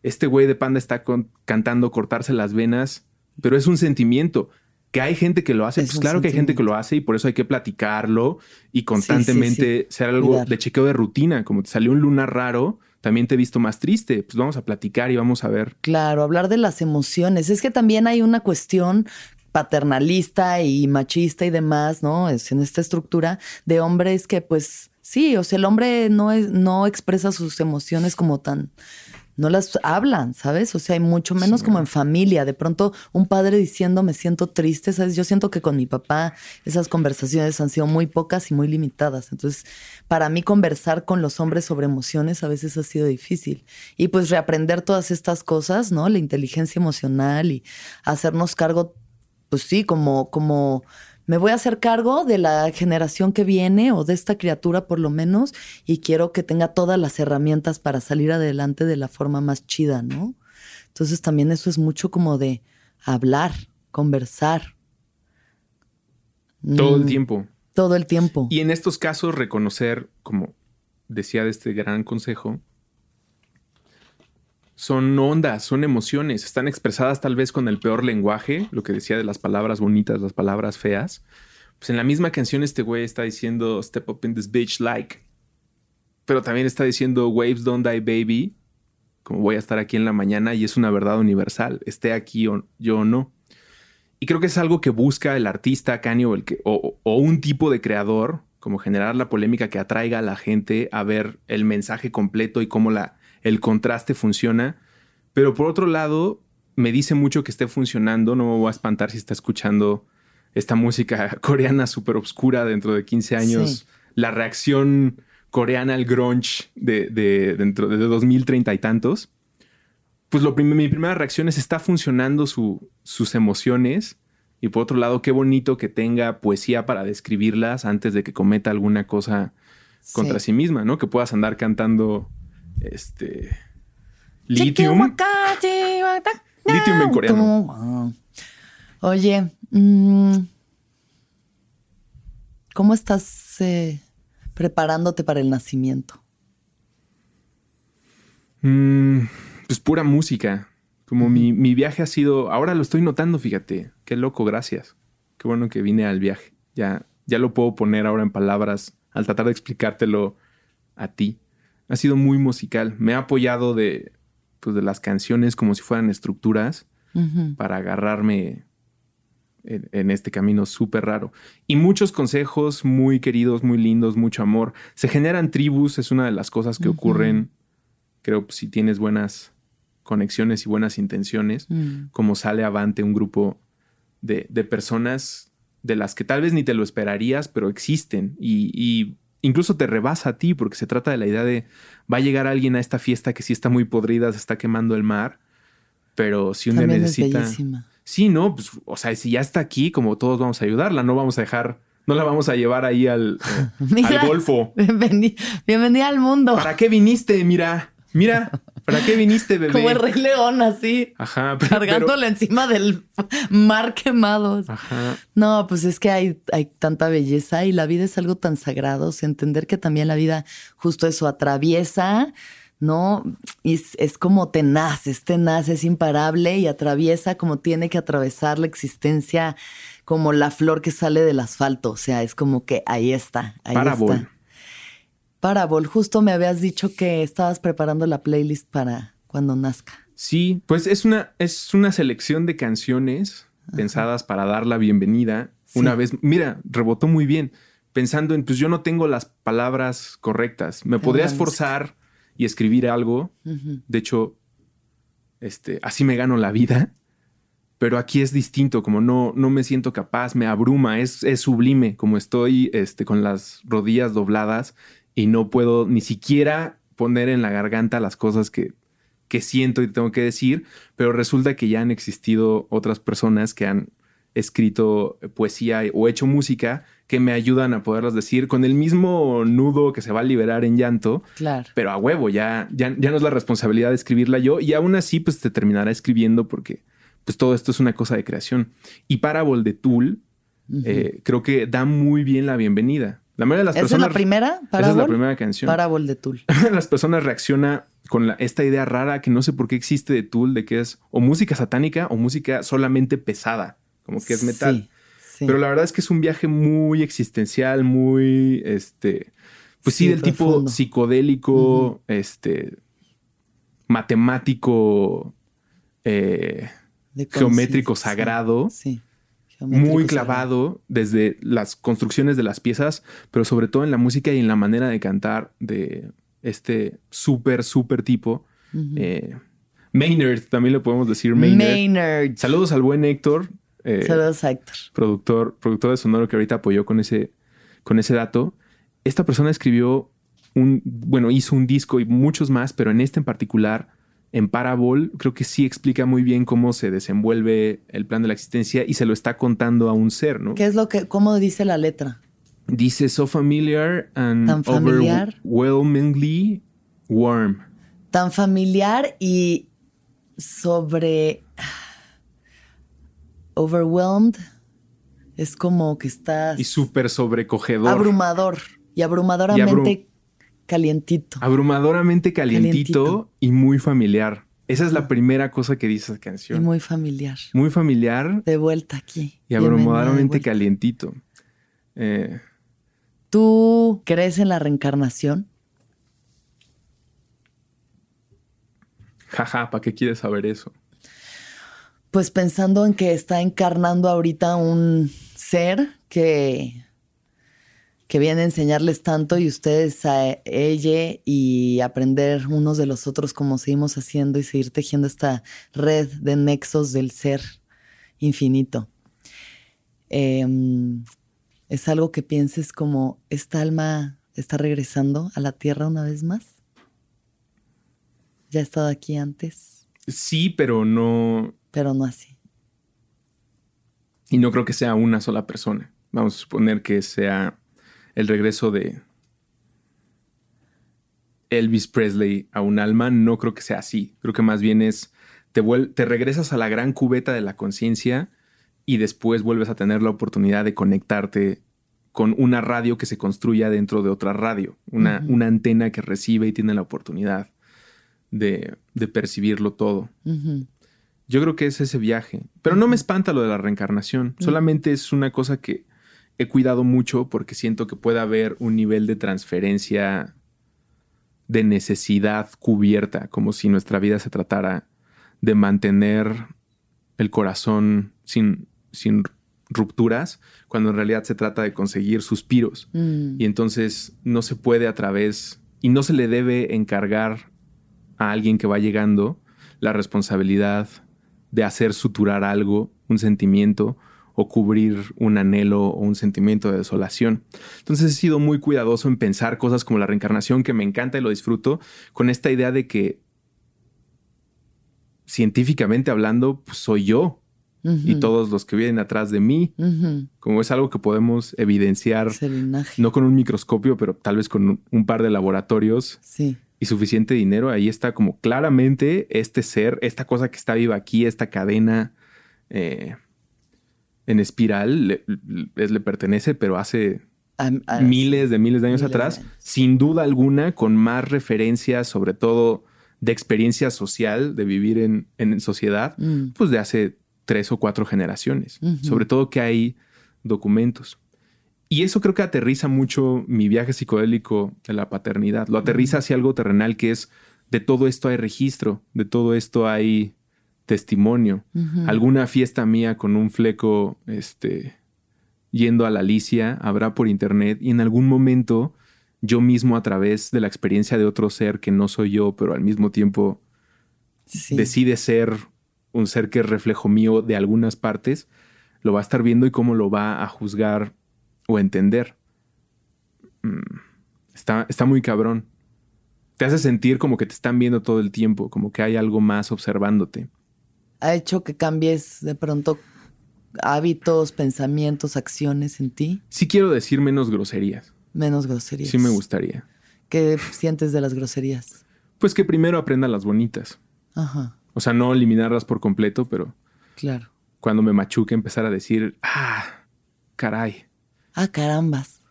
Este güey de panda está con- cantando cortarse las venas, pero es un sentimiento. Que hay gente que lo hace, Es pues claro que hay gente que lo hace y por eso hay que platicarlo y constantemente ser algo Cuidar. de chequeo de rutina. Como te salió un lunar raro, también te he visto más triste. Pues vamos a platicar y vamos a ver. Claro, hablar de las emociones. Es que también hay una cuestión paternalista y machista y demás, ¿no? Es en esta estructura de hombres que, pues, sí, o sea, el hombre no, es, no expresa sus emociones como tan, no las hablan, ¿sabes? O sea, hay mucho menos como en familia. De pronto, un padre diciendo, me siento triste, ¿sabes? Yo siento que con mi papá esas conversaciones han sido muy pocas y muy limitadas. Entonces, para mí conversar con los hombres sobre emociones a veces ha sido difícil. Y pues reaprender todas estas cosas, ¿no? La inteligencia emocional y hacernos cargo, pues sí, como, como me voy a hacer cargo de la generación que viene o de esta criatura por lo menos y quiero que tenga todas las herramientas para salir adelante de la forma más chida, ¿no? Entonces también eso es mucho como de hablar, conversar. Todo el Mm, tiempo. Todo el tiempo. Y en estos casos, reconocer, como decía de este gran consejo, son ondas, son emociones, están expresadas tal vez con el peor lenguaje, lo que decía de las palabras bonitas, las palabras feas. Pues en la misma canción este güey está diciendo Step up in this bitch like, pero también está diciendo Waves don't die baby, como voy a estar aquí en la mañana y es una verdad universal, esté aquí o yo o no. Y creo que es algo que busca el artista Kanye o, el que, o, o un tipo de creador, como generar la polémica que atraiga a la gente a ver el mensaje completo y cómo la, el contraste funciona. Pero por otro lado, me dice mucho que esté funcionando. No me voy a espantar si está escuchando esta música coreana súper obscura dentro de 15 años. Sí. La reacción coreana al grunge de, de- dentro de 2030 y tantos pues lo prim- mi primera reacción es está funcionando su- sus emociones y por otro lado qué bonito que tenga poesía para describirlas antes de que cometa alguna cosa contra sí, Sí. misma, ¿no? Que puedas andar cantando este Lithium. Lithium en coreano. Oye, mm, ¿cómo estás eh, preparándote para el nacimiento? Mm, pues pura música. Como mi, mi viaje ha sido, ahora lo estoy notando, fíjate. Qué loco, gracias. Qué bueno que vine al viaje. Ya, ya lo puedo poner ahora en palabras al tratar de explicártelo a ti. Ha sido muy musical. Me ha apoyado de, pues, de las canciones como si fueran estructuras para agarrarme en, en este camino súper raro. Y muchos consejos muy queridos, muy lindos, mucho amor. Se generan tribus, es una de las cosas que ocurren, creo, si tienes buenas conexiones y buenas intenciones, Mm. como sale avante un grupo de, de personas de las que tal vez ni te lo esperarías, pero existen y, y incluso te rebasa a ti porque se trata de la idea de va a llegar alguien a esta fiesta que sí está muy podrida, se está quemando el mar, pero si un día También es necesita... Sí, no, pues, o sea, si ya está aquí, como todos vamos a ayudarla, no vamos a dejar No la vamos a llevar ahí al, eh, Mira. al Golfo. Bienveni- bienvenida al mundo. ¿Para qué viniste? Mira, mira, ¿para qué viniste, bebé? Como el Rey León, así, Ajá, pero- cargándole encima del mar quemado. ajá. No, pues es que hay, hay tanta belleza y la vida es algo tan sagrado. O sea, entender que también la vida justo eso atraviesa, ¿no? Y es, es como tenaz, es tenaz, es imparable y atraviesa como tiene que atravesar la existencia, como la flor que sale del asfalto. O sea, es como que ahí está, ahí Parabol. está. Parabol, justo me habías dicho que estabas preparando la playlist para cuando nazca. Sí, pues es una, es una selección de canciones pensadas para dar la bienvenida. Sí. Una vez, mira, rebotó muy bien. Pensando en, pues yo no tengo las palabras correctas. Me Pero podría la esforzar y escribir algo. De hecho, este, así me gano la vida. Pero aquí es distinto, como no, no me siento capaz, me abruma, es, es sublime, como estoy este, con las rodillas dobladas y no puedo ni siquiera poner en la garganta las cosas que, que siento y tengo que decir, pero resulta que ya han existido otras personas que han escrito poesía o hecho música que me ayudan a poderlas decir con el mismo nudo que se va a liberar en llanto, Claro. pero a huevo, ya, ya, ya no es la responsabilidad de escribirla yo y aún así pues te terminará escribiendo porque pues todo esto es una cosa de creación. Y Parable de Tool eh, creo que da muy bien la bienvenida. La mayoría de las ¿Esa es personas... la primera? Esa es la primera canción. Parabol de Tool. las personas reacciona con la- esta idea rara que no sé por qué existe de Tool, de que es o música satánica o música solamente pesada, como que es metal. Sí, sí. Pero la verdad es que es un viaje muy existencial, muy, este, pues sí, Sí, del tipo psicodélico, este, matemático, eh, geométrico sagrado. Sí. Muy clavado desde las construcciones de las piezas, pero sobre todo en la música y en la manera de cantar de este súper, súper tipo. Eh, Maynard, también le podemos decir Maynard. Maynard. Saludos al buen Héctor. eh, Saludos, Héctor. productor, productor de Sonoro que ahorita apoyó con ese, con ese dato. Esta persona escribió un, bueno, hizo un disco y muchos más, pero en este en particular, en Parabol, creo que sí explica muy bien cómo se desenvuelve el plan de la existencia y se lo está contando a un ser, ¿no? ¿Qué es lo que, cómo dice la letra? Dice so familiar and Tan familiar. overwhelmingly warm. Tan familiar y sobre overwhelmed es como que estás Y súper sobrecogedor. abrumador y abrumadoramente calientito. abrumadoramente calientito, Calientito. y muy familiar. Esa es la primera cosa que dice esa y canción. muy familiar. muy familiar De vuelta aquí. y abrumadoramente calientito. Eh, ¿Tú crees en la reencarnación? jaja, ¿para qué quieres saber eso? Pues pensando en que está encarnando ahorita un ser que, que viene a enseñarles tanto y ustedes a ella y aprender unos de los otros como seguimos haciendo y seguir tejiendo esta red de nexos del ser infinito. Em, es algo que pienses como esta alma está regresando a la tierra una vez más. Ya ha estado aquí antes, Sí, pero no. pero no así. Y no creo que sea una sola persona. Vamos a suponer que sea el regreso de Elvis Presley a un alma. No creo que sea así. Creo que más bien es. Te, te regresas a la gran cubeta de la conciencia y después vuelves a tener la oportunidad de conectarte con una radio que se construya dentro de otra radio. Una, una antena que recibe y tiene la oportunidad de, de percibirlo todo. Yo creo que es ese viaje. Pero no me espanta lo de la reencarnación. Solamente es una cosa que he cuidado mucho porque siento que puede haber un nivel de transferencia de necesidad cubierta, como si nuestra vida se tratara de mantener el corazón sin, sin rupturas, cuando en realidad se trata de conseguir suspiros. Mm. Y entonces no se puede a través, y no se le debe encargar a alguien que va llegando la responsabilidad de hacer suturar algo, un sentimiento, o cubrir un anhelo o un sentimiento de desolación. Entonces he sido muy cuidadoso en pensar cosas como la reencarnación, que me encanta y lo disfruto, con esta idea de que científicamente hablando, pues soy yo. y todos los que vienen atrás de mí, como es algo que podemos evidenciar, no con un microscopio, pero tal vez con un- un par de laboratorios Sí. y suficiente dinero, ahí está como claramente este ser, esta cosa que está viva aquí, esta cadena eh, en espiral, le, le- le pertenece, pero hace miles de miles de años Miles de atrás, años. sin duda alguna, con más referencias, sobre todo de experiencia social, de vivir en, en sociedad, Mm. pues de hace tres o cuatro generaciones. Sobre todo que hay documentos. Y eso creo que aterriza mucho mi viaje psicodélico de la paternidad. Lo aterriza hacia algo terrenal que es de todo esto hay registro, de todo esto hay testimonio. Alguna fiesta mía con un fleco, este, yendo a la Alicia, habrá por internet y en algún momento yo mismo a través de la experiencia de otro ser que no soy yo, pero al mismo tiempo Sí. decide ser un ser que es reflejo mío de algunas partes, lo va a estar viendo y cómo lo va a juzgar o entender. Mm, Está, está muy cabrón. Te hace sentir como que te están viendo todo el tiempo, como que hay algo más observándote. ¿Ha hecho que cambies de pronto hábitos, pensamientos, acciones en ti? Sí quiero decir menos groserías. Menos groserías. Sí me gustaría. ¿Qué sientes de las groserías? Pues que primero aprenda las bonitas. Ajá, O sea, no eliminarlas por completo, pero claro. cuando me machuque empezar a decir, ah, caray, Ah, carambas.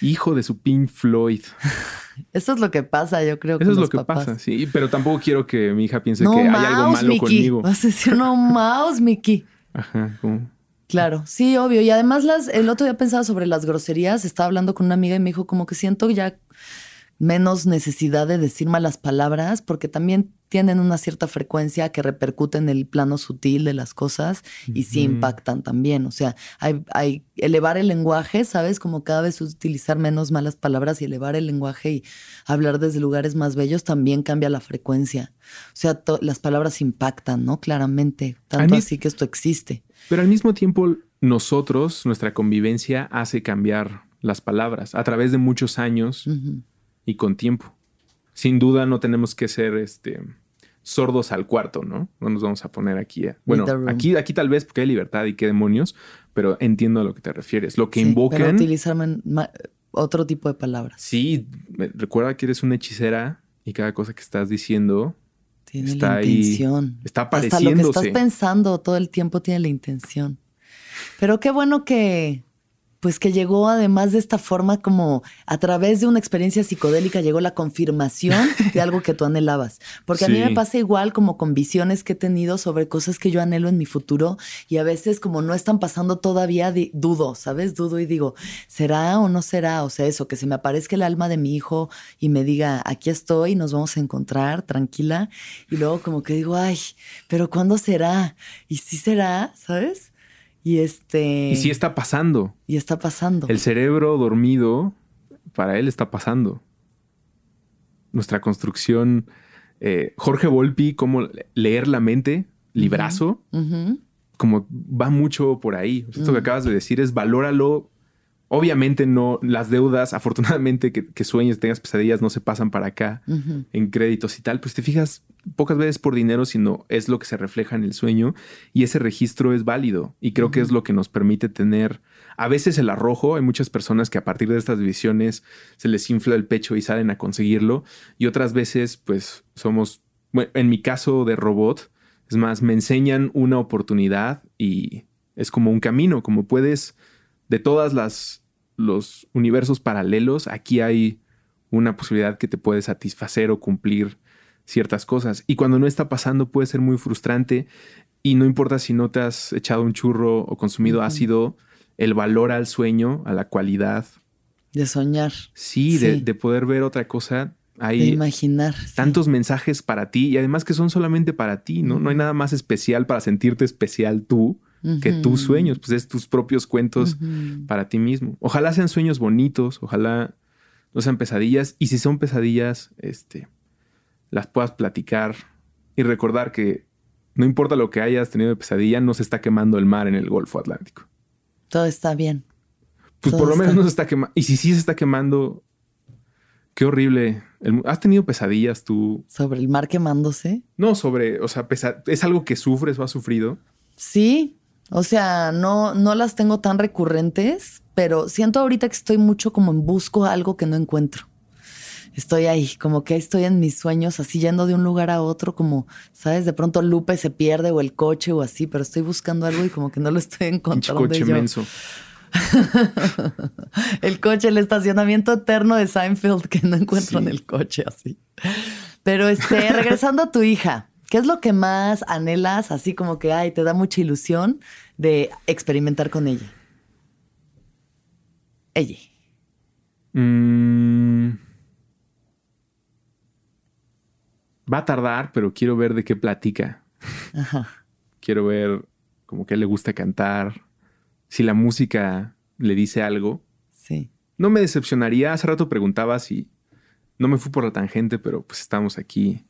hijo de su Pink Floyd. Eso es lo que pasa, yo creo. Eso con es lo que papás. pasa, sí. Pero tampoco quiero que mi hija piense No que hay mouse, algo malo Mickey. conmigo. Vas a decir, no mouse, Mickey. Ajá, como- Claro, sí, obvio. Y además las, el otro día pensaba sobre las groserías, estaba hablando con una amiga y me dijo como que siento ya menos necesidad de decir malas palabras porque también tienen una cierta frecuencia que repercute en el plano sutil de las cosas y sí impactan también. O sea, hay, hay elevar el lenguaje, ¿sabes? Como cada vez utilizar menos malas palabras y elevar el lenguaje y hablar desde lugares más bellos también cambia la frecuencia. O sea, las palabras impactan, ¿no? Claramente. Tanto así que esto existe. Pero al mismo tiempo, nosotros, nuestra convivencia hace cambiar las palabras a través de muchos años. Y con tiempo. Sin duda no tenemos que ser este sordos al cuarto, ¿no? No nos vamos a poner aquí. a- bueno, aquí, aquí tal vez porque hay libertad y qué demonios, pero entiendo a lo que te refieres. Lo que Sí, Pero invocan. utilizar man- ma- otro tipo de palabras. Sí, recuerda que eres una hechicera y cada cosa que estás diciendo Tiene Está la ahí, intención. está Hasta lo que apareciéndose. estás pensando todo el tiempo tiene la intención. Pero qué bueno que, pues que llegó además de esta forma como a través de una experiencia psicodélica llegó la confirmación de algo que tú anhelabas. Porque a mí me pasa igual como con visiones que he tenido sobre cosas que yo anhelo en mi futuro y a veces como no están pasando todavía, dudo, ¿sabes? Dudo y digo, ¿será o no será? O sea, eso, que se me aparezca el alma de mi hijo y me diga, aquí estoy, nos vamos a encontrar, tranquila. Y luego como que digo, ay, pero ¿cuándo será? Y sí será, ¿sabes? Y este... y sí está pasando. y está pasando. El cerebro dormido, para él está pasando. Nuestra construcción, eh, Jorge Volpi, cómo leer la mente, librazo, como va mucho por ahí. Esto que Mm. acabas de decir es valóralo. Obviamente no, las deudas, afortunadamente que, que sueñes, tengas pesadillas, no se pasan para acá en créditos y tal, pues te fijas pocas veces por dinero, sino es lo que se refleja en el sueño y ese registro es válido. Y creo que es lo que nos permite tener a veces el arrojo. Hay muchas personas que a partir de estas visiones se les infla el pecho y salen a conseguirlo. Y otras veces pues somos, bueno, en mi caso de robot, es más, me enseñan una oportunidad y es como un camino, como puedes de todas las los universos paralelos, aquí hay una posibilidad que te puede satisfacer o cumplir ciertas cosas. Y cuando no está pasando puede ser muy frustrante y no importa si no te has echado un churro o consumido ácido, el valor al sueño, a la cualidad, De soñar, sí, De, Sí. de poder ver otra cosa. de Hay imaginar. sí. tantos mensajes para ti y además que son solamente para ti, ¿no? No hay nada más especial para sentirte especial tú que tus sueños, pues es tus propios cuentos para ti mismo. Ojalá sean sueños bonitos, ojalá no sean pesadillas. Y si son pesadillas, este, las puedas platicar y recordar que no importa lo que hayas tenido de pesadilla, no se está quemando el mar en el Golfo Atlántico. Todo está bien. Pues Todo por lo menos no se está quemando. Y si sí se está quemando, qué horrible. El ¿Has tenido pesadillas tú? Sobre el mar quemándose. No, sobre, o sea, pesa- es algo que sufres o has sufrido. Sí, o sea, no, no las tengo tan recurrentes, pero siento ahorita que estoy mucho como en busco algo que no encuentro. Estoy ahí, como que estoy en mis sueños, así yendo de un lugar a otro, como, ¿sabes? De pronto Lupe se pierde o el coche o así, pero estoy buscando algo y como que no lo estoy encontrando. coche el coche, el estacionamiento eterno de Seinfeld que no encuentro Sí. en el coche así. Pero este, regresando a tu hija, ¿qué es lo que más anhelas, así como que ay, te da mucha ilusión de experimentar con ella? Ella. Mm. Va a tardar, pero quiero ver de qué platica. Quiero ver como que le gusta cantar. Si la música le dice algo. Sí. No me decepcionaría. Hace rato preguntaba si no me fui por la tangente, pero pues estamos aquí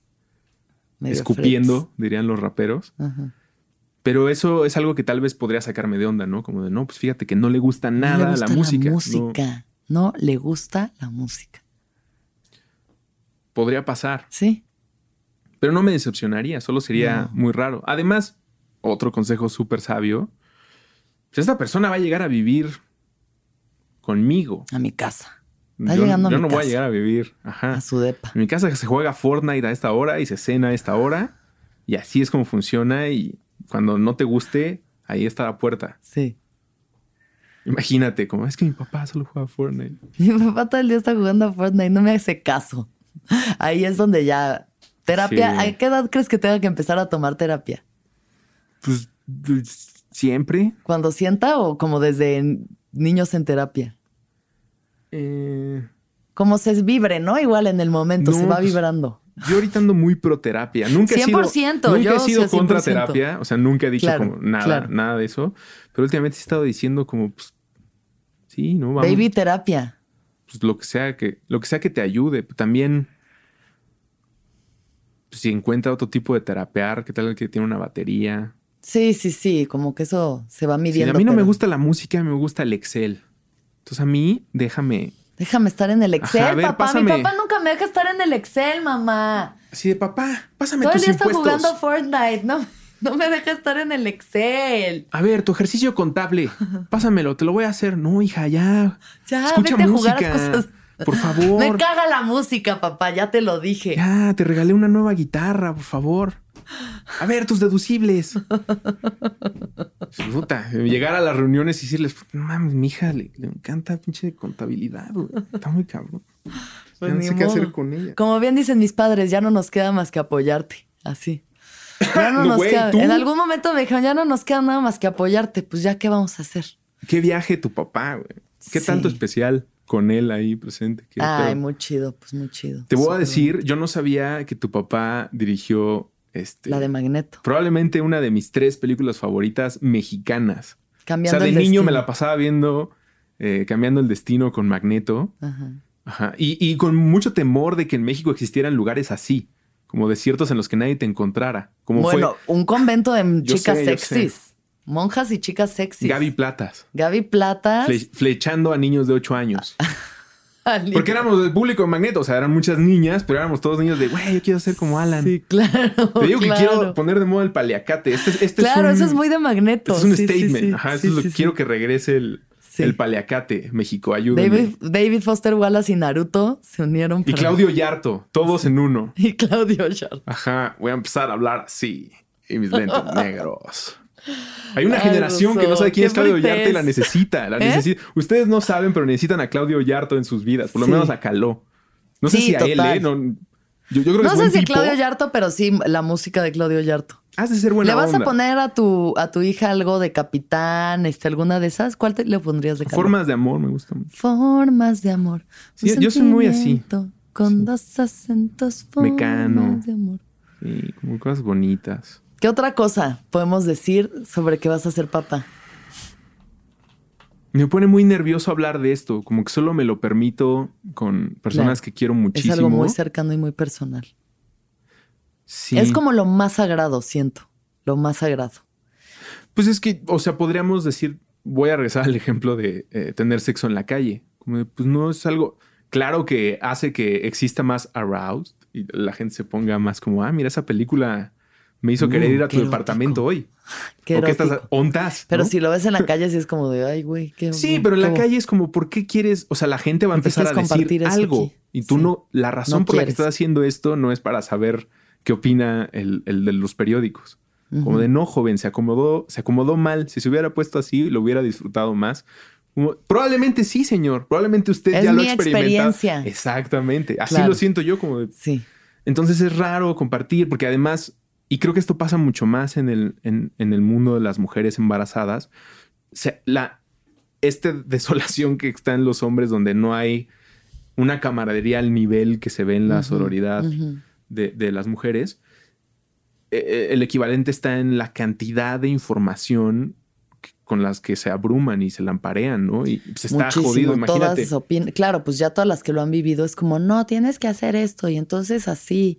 medio escupiendo, dirían los raperos. Ajá. Pero eso es algo que tal vez podría sacarme de onda, ¿no? Como de, no, pues fíjate que no le gusta No le nada gusta la música. La No, música. No le gusta la música. podría pasar. Sí. Pero no me decepcionaría, solo sería No. muy raro. Además, otro consejo súper sabio, pues esta persona va a llegar a vivir conmigo. A mi casa. Está yo llegando a yo mi no voy a llegar a vivir. Ajá. A su depa. En mi casa se juega Fortnite a esta hora y se cena a esta hora. Y así es como funciona. Y cuando no te guste, ahí está la puerta. Sí. Imagínate, como es que mi papá solo juega Fortnite. Mi papá todo el día está jugando a Fortnite, no me hace caso. Ahí es donde ya. Terapia. Sí. ¿A qué edad crees que tenga que empezar a tomar terapia? Pues pues, siempre. ¿Cuando sienta o como desde niños en terapia? Eh, Como se vibre, ¿no? Igual en el momento, No, se va pues, vibrando. Yo ahorita ando muy pro terapia. Nunca he sido, 100%, nunca yo he sido sí, contra 100%. terapia. O sea, nunca he dicho Claro, como nada, claro. nada de eso. Pero últimamente he estado diciendo como, pues, sí, ¿no? Vamos, Baby terapia. pues, lo que sea que, lo que sea que te ayude. También, pues, si encuentra otro tipo de terapear, que tal que tiene una batería. Sí, sí, sí, como que eso se va Sí, midiendo. a mí no me gusta la música, me gusta el Excel. Entonces a mí, déjame. Déjame estar en el Excel, Ajá, a ver, papá. pásame. Mi papá nunca me deja estar en el Excel, mamá. Así de papá, pásame Todo el día está jugando Fortnite. No, no me deja estar en el Excel. A ver, tu ejercicio contable, pásamelo, te lo voy a hacer. No, hija, ya. Ya, Escucha vete a música. jugar a cosas. Por favor. Me caga la música, papá, ya te lo dije. Ya, te regalé una nueva guitarra, por favor. A ver, tus deducibles. Puta, llegar a las reuniones y decirles, no mames, mi hija le, le encanta pinche contabilidad, güey. Está muy cabrón. Ya Pues no sé qué hacer con ella. Como bien dicen mis padres, ya no nos queda más que apoyarte. Así. Ya no No, nos güey, queda. ¿tú? En algún momento me dijeron, ya no nos queda nada más que apoyarte. Pues ya, ¿qué vamos a hacer? ¿Qué viaje tu papá, güey? ¿Qué Sí. tanto especial con él ahí presente? ¿Qué Ay, muy chido, pues muy chido. Te voy a decir, yo no sabía que tu papá dirigió este. La de Magneto. Probablemente una de mis tres películas favoritas mexicanas. Cambiando o sea, de el niño destino. me la pasaba viendo eh, Cambiando el Destino con Magneto. Ajá. Ajá. Y, y con mucho temor de que en México existieran lugares así, como desiertos en los que nadie te encontrara. Como Bueno, un convento de chicas sé, sexys. Monjas y chicas fue sexys. Gaby Platas, Gaby Platas. fle- flechando a niños de 8 años. Porque éramos del público de Magneto, o sea, eran muchas niñas, pero éramos todos niños de, güey, yo quiero ser como Alan. Sí, claro. Te digo que quiero poner de moda el paliacate. Este, es- este Claro, es un, eso es muy de Magneto. este es un Sí, statement. sí. Ajá, eso es lo que quiero que regrese el, el paliacate, México. Ayúdenme. David, David Foster Wallace y Naruto se unieron. Y para- Claudio Yarto, todos en uno. Y Claudio Sharp. Ajá, voy a empezar a hablar así. Y mis lentes negros. Hay una Ay, generación que no sabe quién es Claudio. Yarto y la necesita. La ¿Eh? necesita. Ustedes no saben, pero necesitan a Claudio Yarto en sus vidas. Por lo Sí. menos a Caló. No sé Sí, si a él. ¿eh? No, yo, yo creo que No es sé buen si tipo. Claudio Yarto, pero sí la música de Claudio Yarto. Has de ser buena ¿Le vas onda. a poner a tu, a tu hija algo de capitán, este, alguna de esas? ¿Cuál te le pondrías de calor? Formas de amor me gustan. Formas de amor. Sí, yo soy muy así. Con dos acentos. Formas Mecano. de amor. Sí, como cosas bonitas. ¿Qué otra cosa podemos decir sobre que vas a ser papá? Me pone muy nervioso hablar de esto, como que solo me lo permito con personas Claro. que quiero muchísimo. Es algo muy cercano y muy personal. Sí. Es como lo más sagrado, siento. Lo más sagrado. Pues es que, o sea, podríamos decir, voy a regresar al ejemplo de eh, tener sexo en la calle. Como de, pues no es algo, claro que hace que exista más aroused y la gente se ponga más como, ah, mira esa película me hizo querer Uh, ir a tu departamento hoy. Qué ¿O qué estás? ¿Ontas? Pero ¿no? si lo ves en la calle, sí es como de, ay, güey, qué. Sí, pero en la calle es como, ¿por qué quieres? O sea, la gente va a ¿Por qué empezar a quieres decir algo. aquí? Y tú Sí. no, la razón No por la que quieres. estás haciendo esto no es para saber qué opina el, el de los periódicos. Como de no, joven, se acomodó, se acomodó mal. Si se hubiera puesto así, lo hubiera disfrutado más. Como, probablemente sí, señor. Probablemente usted Es ya lo ha mi experimentado. experiencia. Exactamente. Así Claro. lo siento yo, como de, Sí. entonces es raro compartir, porque además, y creo que esto pasa mucho más en el, en, en el mundo de las mujeres embarazadas, se- la, esta desolación que está en los hombres donde no hay una camaradería al nivel que se ve en la sororidad de, de las mujeres, eh, eh, el equivalente está en la cantidad de información con las que se abruman y se lamparean, ¿no? Y pues está Muchísimo. jodido, imagínate. Todas Claro, pues ya todas las que lo han vivido es como, no, tienes que hacer esto y entonces así.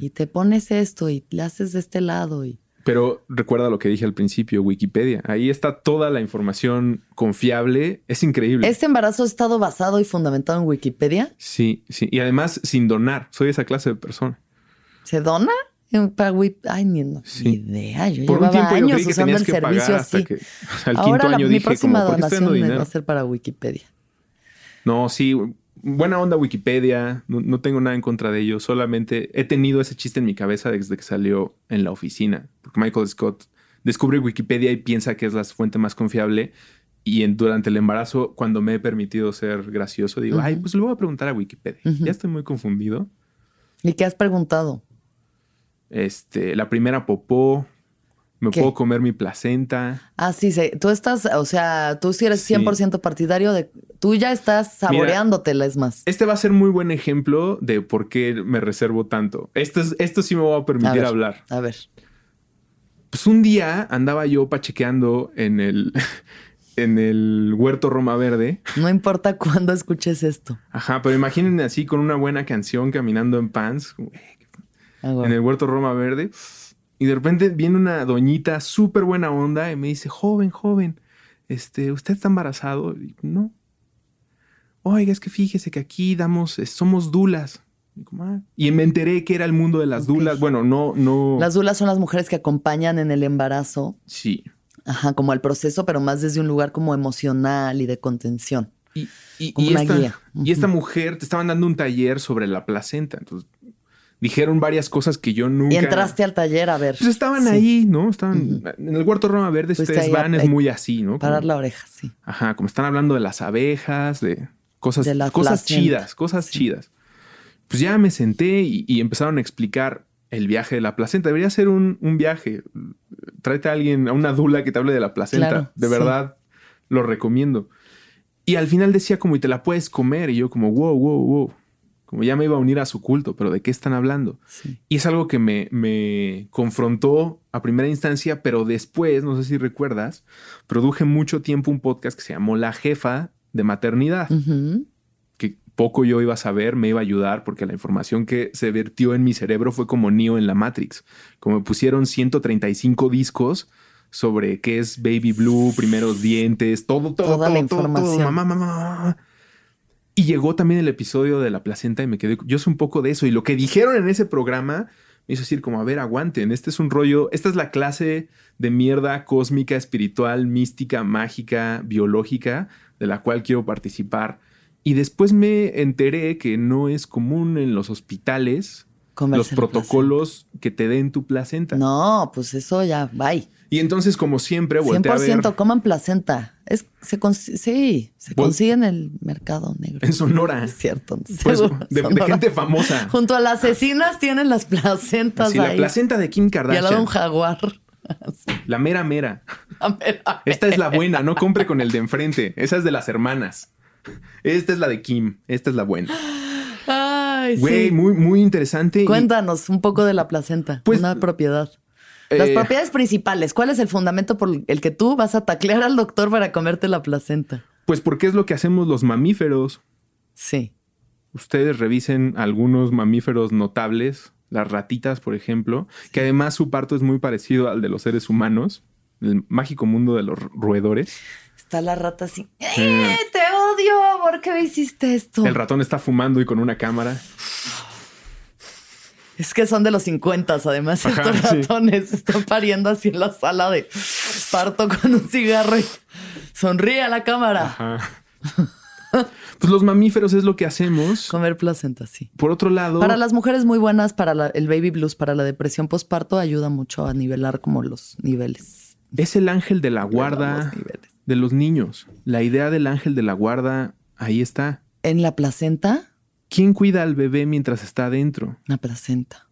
Y te pones esto y le haces de este lado. Y... Pero recuerda lo que dije al principio, Wikipedia. Ahí está toda la información confiable. Es increíble. ¿Este embarazo ha estado basado y fundamentado en Wikipedia? Sí, sí. Y además sin donar. Soy esa clase de persona. ¿Se dona? En- Para Wip- Ay, ni, no, Sí. ni idea. Yo Por llevaba yo años que usando el servicio así. que o sea, al Ahora quinto la- año mi dije próxima como, ¿por qué estoy dando donación va a ser para Wikipedia. No, sí. Buena onda Wikipedia. No, no tengo nada en contra de ello. Solamente he tenido ese chiste en mi cabeza desde que salió en la oficina. Porque Michael Scott descubre Wikipedia y piensa que es la fuente más confiable. Y en- durante el embarazo, cuando me he permitido ser gracioso, digo, ay, pues le voy a preguntar a Wikipedia. Ya estoy muy confundido. ¿Y qué has preguntado? Este, la primera popó. Me ¿Qué? puedo comer mi placenta. Ah, sí, sí. Tú estás, o sea, tú sí eres Sí. 100% partidario de... Tú ya estás saboreándotela, es más. Este va a ser muy buen ejemplo de por qué me reservo tanto. Esto, es, esto sí me va a A permitir ver, hablar. A ver. Pues un día andaba yo pachequeando en el, en el huerto Roma Verde. No importa cuándo escuches esto. Ajá, pero imaginen así con una buena canción caminando en pants Ah, en el huerto Roma Verde. Y de repente viene una doñita súper buena onda y me dice, joven, joven, este, ¿usted está embarazado? Y, no. Oiga, es que fíjese que aquí damos, somos dulas. Y, "Ah". Y me enteré que era el mundo de las dulas. Bueno, no, no. Las dulas son las mujeres que acompañan en el embarazo, Sí. ajá, como al proceso, pero más desde un lugar como emocional y de contención. Y, y- Como y una esta, guía. y esta mujer te estaban dando un taller sobre la placenta. Entonces dijeron varias cosas que yo nunca. Y entraste al taller a ver. Pues estaban Sí. ahí, ¿no? Estaban en el huerto Roma Verde. Fuiste ustedes a- van, es muy así, ¿no? Como- Parar la oreja, sí. Ajá, como están hablando de las abejas, de cosas, De la cosas chidas, cosas Sí. chidas. Pues ya me senté y, y empezaron a explicar el viaje de la placenta. Debería ser un, un viaje. Tráete a alguien, a una dula que te hable de la placenta. Claro, de sí. verdad, lo recomiendo. Y al final decía como, y te la puedes comer. Y yo como, wow, wow, wow. Como ya me iba a unir a su culto, pero ¿de qué están hablando? Sí. Y es algo que me, me confrontó a primera instancia, pero después, no sé si recuerdas, produje mucho tiempo un podcast que se llamó La Jefa de Maternidad, que poco yo iba a saber, me iba a ayudar, porque la información que se vertió en mi cerebro fue como Neo en la Matrix. Como me pusieron 135 discos sobre qué es Baby Blue, primeros dientes, todo, todo, Toda todo, la todo, todo, información. mamá, mamá, mamá. Y llegó también el episodio de la placenta y me quedé, yo sé un poco de eso. Y lo que dijeron en ese programa me hizo decir como, a ver, aguanten, este es un rollo, esta es la clase de mierda cósmica, espiritual, mística, mágica, biológica, de la cual quiero participar. Y después me enteré que no es común en los hospitales Comerse los protocolos que te den tu placenta. placenta. No, pues eso ya, bye. Y entonces, como siempre, volteé a ver 100% coman placenta. Es, se sí, se Vol- consigue en el mercado negro. en Sonora. Es cierto. Pues, de, gente famosa. Junto a las asesinas tienen las placentas Así, la placenta de Kim y al lado un Kardashian. jaguar. La mera mera. Esta es la buena, no compre con el de enfrente. Esa es de las hermanas. Esta es la de Kim. Esta es la buena. Ay, Güey, sí. muy, muy interesante. y, Cuéntanos un poco de la placenta. Pues, una propiedad. Las eh, propiedades principales. ¿Cuál es el fundamento por el que tú vas a taclear al doctor para comerte la placenta? Pues porque es lo que hacemos los mamíferos. Sí. Ustedes revisen algunos mamíferos notables, las ratitas, por ejemplo, que además su parto es muy parecido al de los seres humanos, el mágico mundo de los roedores. Está la rata así. ¡Eh, te odio! ¿Por qué me hiciste esto? El ratón está fumando y con una cámara. Es que son de los 50, además Ajá, estos sí. ratones están pariendo así en la sala de parto con un cigarro y sonríe a la cámara. Ajá. Pues los mamíferos es lo que hacemos. Comer placenta, sí. Por otro lado, Para las mujeres muy buenas, para la- el baby blues, para la depresión postparto, ayuda mucho a nivelar como los niveles. es el ángel de la guarda de los niños. La idea del ángel de la guarda, ahí está. En la placenta, ¿Quién cuida al bebé mientras está adentro? la placenta.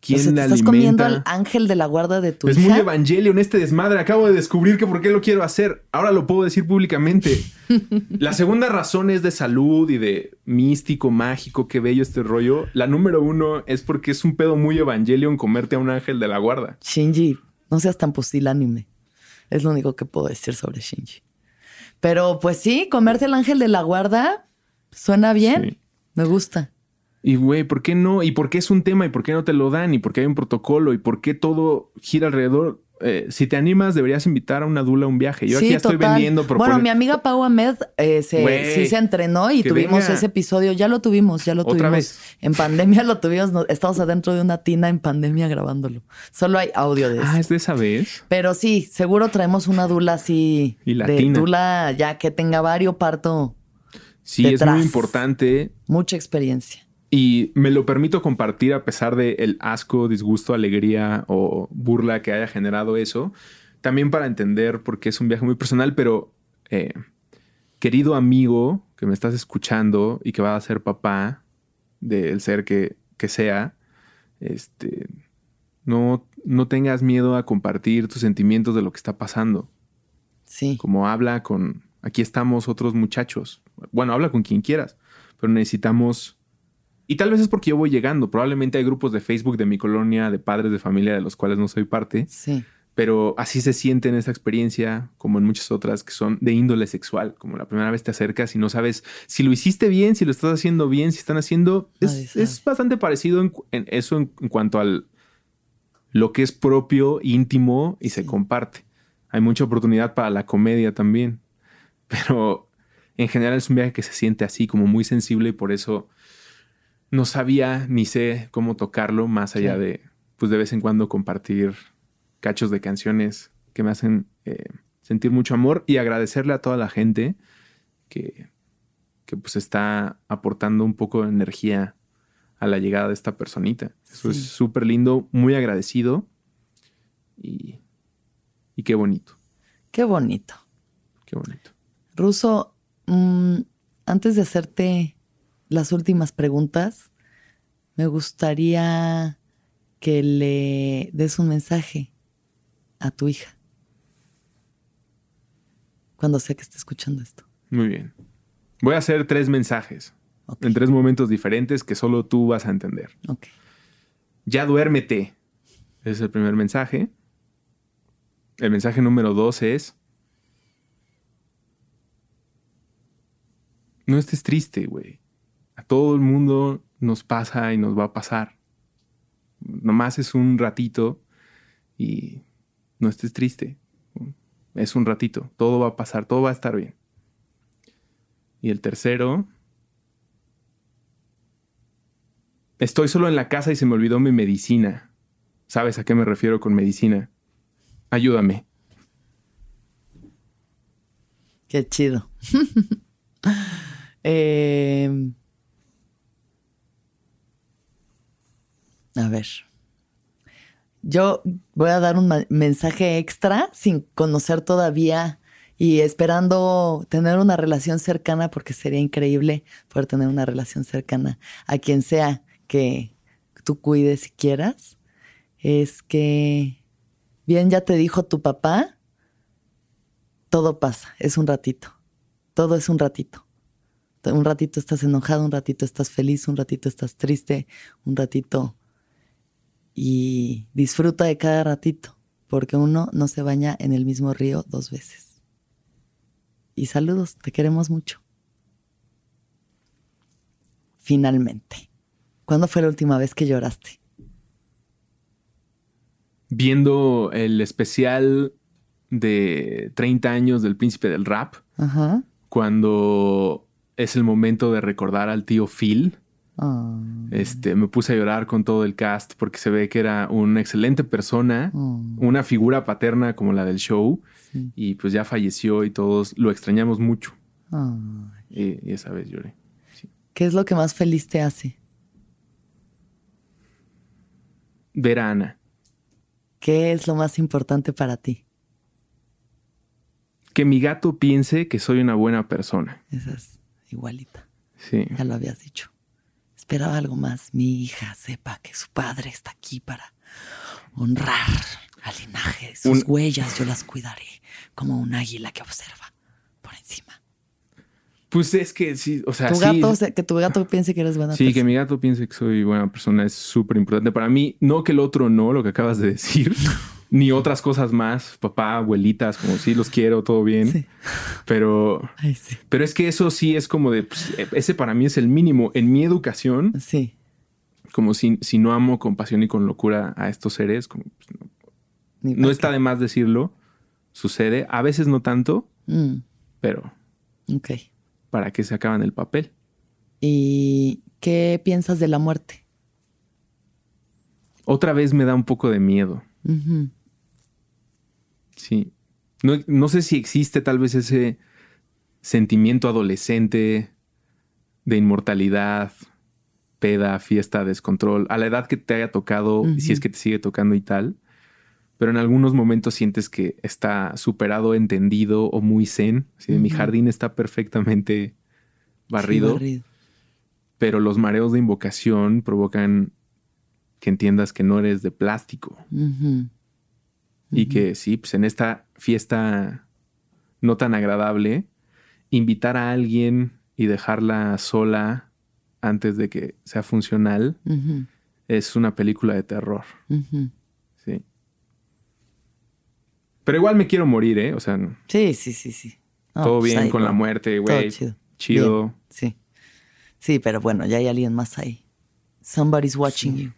¿Quién o sea, estás alimenta? comiendo al ángel de la guarda de tu es hija. muy Evangelion este desmadre. Acabo de descubrir que por qué lo quiero hacer. Ahora lo puedo decir públicamente. La segunda razón es de salud y de místico, mágico, qué bello este rollo. La número uno es porque es un pedo muy Evangelion comerte a un ángel de la guarda. Shinji, no seas tan pusilánime. Es lo único que puedo decir sobre Shinji. Pero pues sí, comerte el ángel de la guarda suena bien. Sí. Me gusta. Y güey, ¿por qué no? ¿Y por qué es un tema? ¿Y por qué no te lo dan? ¿Y por qué hay un protocolo? ¿Y por qué todo gira alrededor? Eh, si te animas, deberías invitar a una dula a un viaje. Yo aquí Sí, ya estoy vendiendo Bueno, proponer- mi amiga Pau Ahmed eh, se, Güey, sí se entrenó y tuvimos venga. ese episodio. Ya lo tuvimos, ya lo Otra tuvimos. vez. En pandemia lo tuvimos. no- Estamos adentro de una tina en pandemia grabándolo. Solo hay audio de eso. Ah, es de esa vez. Pero sí, seguro traemos una dula así. Y de dula ya que tenga varios parto, Sí, es muy importante. mucha experiencia. Y me lo permito compartir a pesar de el asco, disgusto, alegría o burla que haya generado eso. También para entender porque es un viaje muy personal, pero eh, querido amigo que me estás escuchando y que va a ser papá del ser que, que sea, este, no, no tengas miedo a compartir tus sentimientos de lo que está pasando. Sí. Como habla con, aquí estamos otros muchachos. Bueno, habla con quien quieras, pero necesitamos... Y tal vez es porque yo voy llegando. Probablemente hay grupos de Facebook de mi colonia, de padres de familia de los cuales no soy parte, Sí. pero así se siente en esta experiencia, como en muchas otras que son de índole sexual, como la primera vez te acercas y no sabes si lo hiciste bien, si lo estás haciendo bien, si están haciendo... Es, bastante parecido en, eso en, en cuanto al lo que es propio, íntimo y se comparte. Hay mucha oportunidad para la comedia también, pero en general es un viaje que se siente así, como muy sensible y por eso no sabía ni sé cómo tocarlo más allá Sí. de, pues de vez en cuando compartir cachos de canciones que me hacen eh, sentir mucho amor y agradecerle a toda la gente que, que pues está aportando un poco de energía a la llegada de esta personita. Eso es súper lindo, muy agradecido y, y qué bonito, Qué bonito. qué bonito. Ruso, mm, antes de hacerte las últimas preguntas, me gustaría que le des un mensaje a tu hija. Cuando sea que esté escuchando esto. Muy bien. Voy a hacer tres mensajes en tres momentos diferentes que solo tú vas a entender. Ok. Ya duérmete. Ese es el primer mensaje. El mensaje número dos es... No estés triste, güey. A todo el mundo nos pasa y nos va a pasar. Nomás es un ratito y no estés triste. Es un ratito. Todo va a pasar, todo va a estar bien. Y el tercero... Estoy solo en la casa y se me olvidó mi medicina. ¿Sabes a qué me refiero con medicina? Ayúdame. Qué chido. Eh, a ver. Yo voy a dar un mensaje extra sin conocer todavía y esperando tener una relación cercana porque sería increíble poder tener una relación cercana a quien sea que tú cuides y quieras. Es que, bien ya te dijo tu papá, todo pasa, es un ratito. Todo es un ratito. Un ratito estás enojado, un ratito estás feliz, un ratito estás triste, un ratito. Y disfruta de cada ratito, porque uno no se baña en el mismo río dos veces. Y saludos, te queremos mucho. Finalmente. ¿Cuándo fue la última vez que lloraste? Viendo el especial de 30 años del príncipe del rap, Ajá. cuando es el momento de recordar al tío Phil, Ah. Este, me puse a llorar con todo el cast porque se ve que era una excelente persona, Mm. una figura paterna como la del show, y pues ya falleció y todos lo extrañamos mucho. Ah. Y, y esa vez lloré. ¿Qué es lo que más feliz te hace? Ver a Ana. ¿Qué es lo más importante para ti? Que mi gato piense que soy una buena persona. Esa es igualita. Sí. Ya lo habías dicho. Esperaba algo más. Mi hija sepa que su padre está aquí para honrar al linaje. Sus Un- huellas yo las cuidaré como un águila que observa por encima. Pues es que sí, o sea, tu sí. gato, se- que tu gato piense que eres buena Sí, que persona. mi gato piense que soy buena persona es súper importante. Para mí, no que el otro no, lo que acabas de decir, ni otras cosas más, papá, abuelitas, como sí los quiero, todo bien. Sí. Pero, Ay, sí. pero es que eso sí es como de, pues, ese para mí es el mínimo. En mi educación, Sí. como si, si no amo con pasión y con locura a estos seres, como, pues, no, no está qué. de más decirlo, sucede. A veces no tanto, Mm, pero ok. para que se acaban el papel. ¿Y qué piensas de la muerte? Otra vez me da un poco de miedo. Sí. No, no sé si existe tal vez ese sentimiento adolescente de inmortalidad, peda, fiesta, descontrol, a la edad que te haya tocado, y si es que te sigue tocando y tal. Pero en algunos momentos sientes que está superado, entendido o muy zen. De, Mi jardín está perfectamente barrido, Sí, barrido. pero los mareos de invocación provocan que entiendas que no eres de plástico. Y que sí, pues en esta fiesta no tan agradable, invitar a alguien y dejarla sola antes de que sea funcional es una película de terror. Sí. Pero igual me quiero morir, ¿eh? O sea, Sí, sí, sí, sí. Todo pues bien ahí con la muerte, güey. chido. Chido. Bien, Sí. Sí, pero bueno, ya hay alguien más ahí. Somebody's watching you.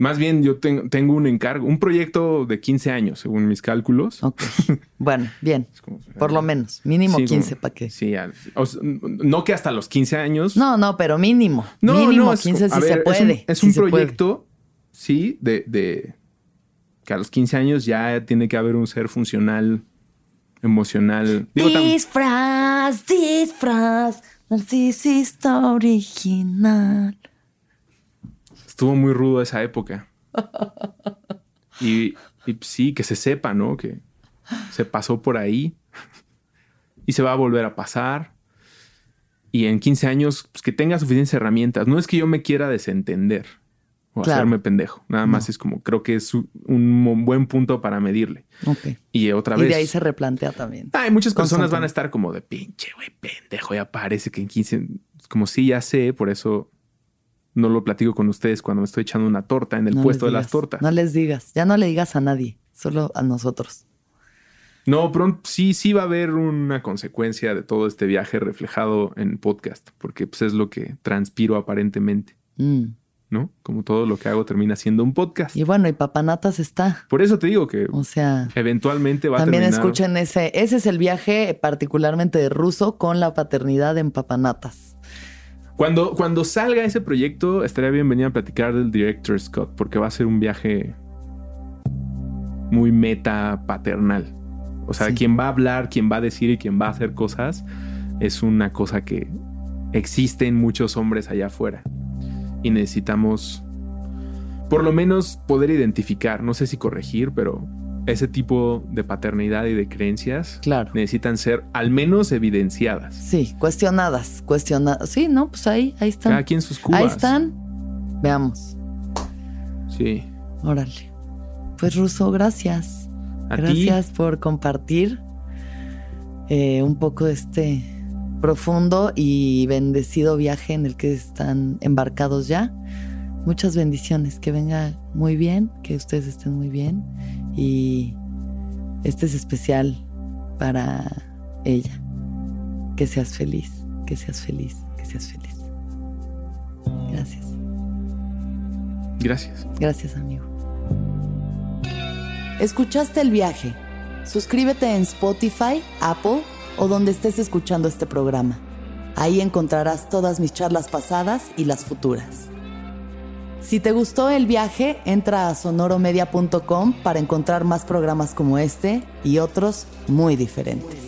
Más bien yo tengo, tengo un encargo, un proyecto de 15 años, según mis cálculos. Ok. bueno, bien. como- Por lo menos. Mínimo Sí, 15 como- para que. Sí, al- o sea, no que hasta los 15 años. No, no, pero mínimo. No, mínimo no, es 15 co- si a se ver, es un- puede. Es sí un, puede. proyecto, sí, de, de que a los 15 años ya tiene que haber un ser funcional, emocional. Digo, Disfraz, disfraz, narcisista original. Estuvo muy rudo esa época. Y, y sí, que se sepa, ¿no? Que se pasó por ahí y se va a volver a pasar. Y en 15 años, pues que tenga suficientes herramientas. No es que yo me quiera desentender o Claro. hacerme pendejo. Nada más es como, creo que es un, buen punto para medirle. Y otra Y vez. de ahí se replantea también. Ay, muchas personas van a estar como de pinche, güey, pendejo. Ya parece que en 15. Como sí, ya sé, por eso no lo platico con ustedes cuando me estoy echando una torta en el No puesto de las tortas. No les digas. Ya no le digas a nadie. Solo a nosotros. No, pronto sí, sí va a haber una consecuencia de todo este viaje reflejado en podcast, porque pues, es lo que transpiro aparentemente, Mm. ¿no? Como todo lo que hago termina siendo un podcast. Y bueno, y Papanatas está. Por eso te digo que O sea, eventualmente va también a terminar. escuchen ese. Ese es el viaje particularmente de ruso con la paternidad en Papanatas. Cuando, cuando salga ese proyecto, estaría bien venir a platicar del Director Scott, porque va a ser un viaje muy meta paternal. O sea, Sí. quien va a hablar, quien va a decir y quien va a hacer cosas, es una cosa que existe en muchos hombres allá afuera. Y necesitamos, por lo menos, poder identificar, no sé si corregir, pero ese tipo de paternidad y de creencias Claro. necesitan ser al menos evidenciadas. Sí, cuestionadas, cuestionadas. Sí, no, pues ahí, ahí están. Cada quien sus cubas. Ahí están. Veamos. Sí. Órale. Pues Ruso, gracias. A ti. gracias por compartir eh, un poco este profundo y bendecido viaje en el que están embarcados ya. Muchas bendiciones, que venga muy bien, que ustedes estén muy bien y este es especial para ella. Que seas feliz, que seas feliz, que seas feliz. Gracias, Gracias. gracias amigo. ¿Escuchaste el viaje? Suscríbete en Spotify, Apple o donde estés escuchando este programa. Ahí encontrarás todas mis charlas pasadas y las futuras. Si te gustó el viaje, entra a sonoromedia.com para encontrar más programas como este y otros muy diferentes.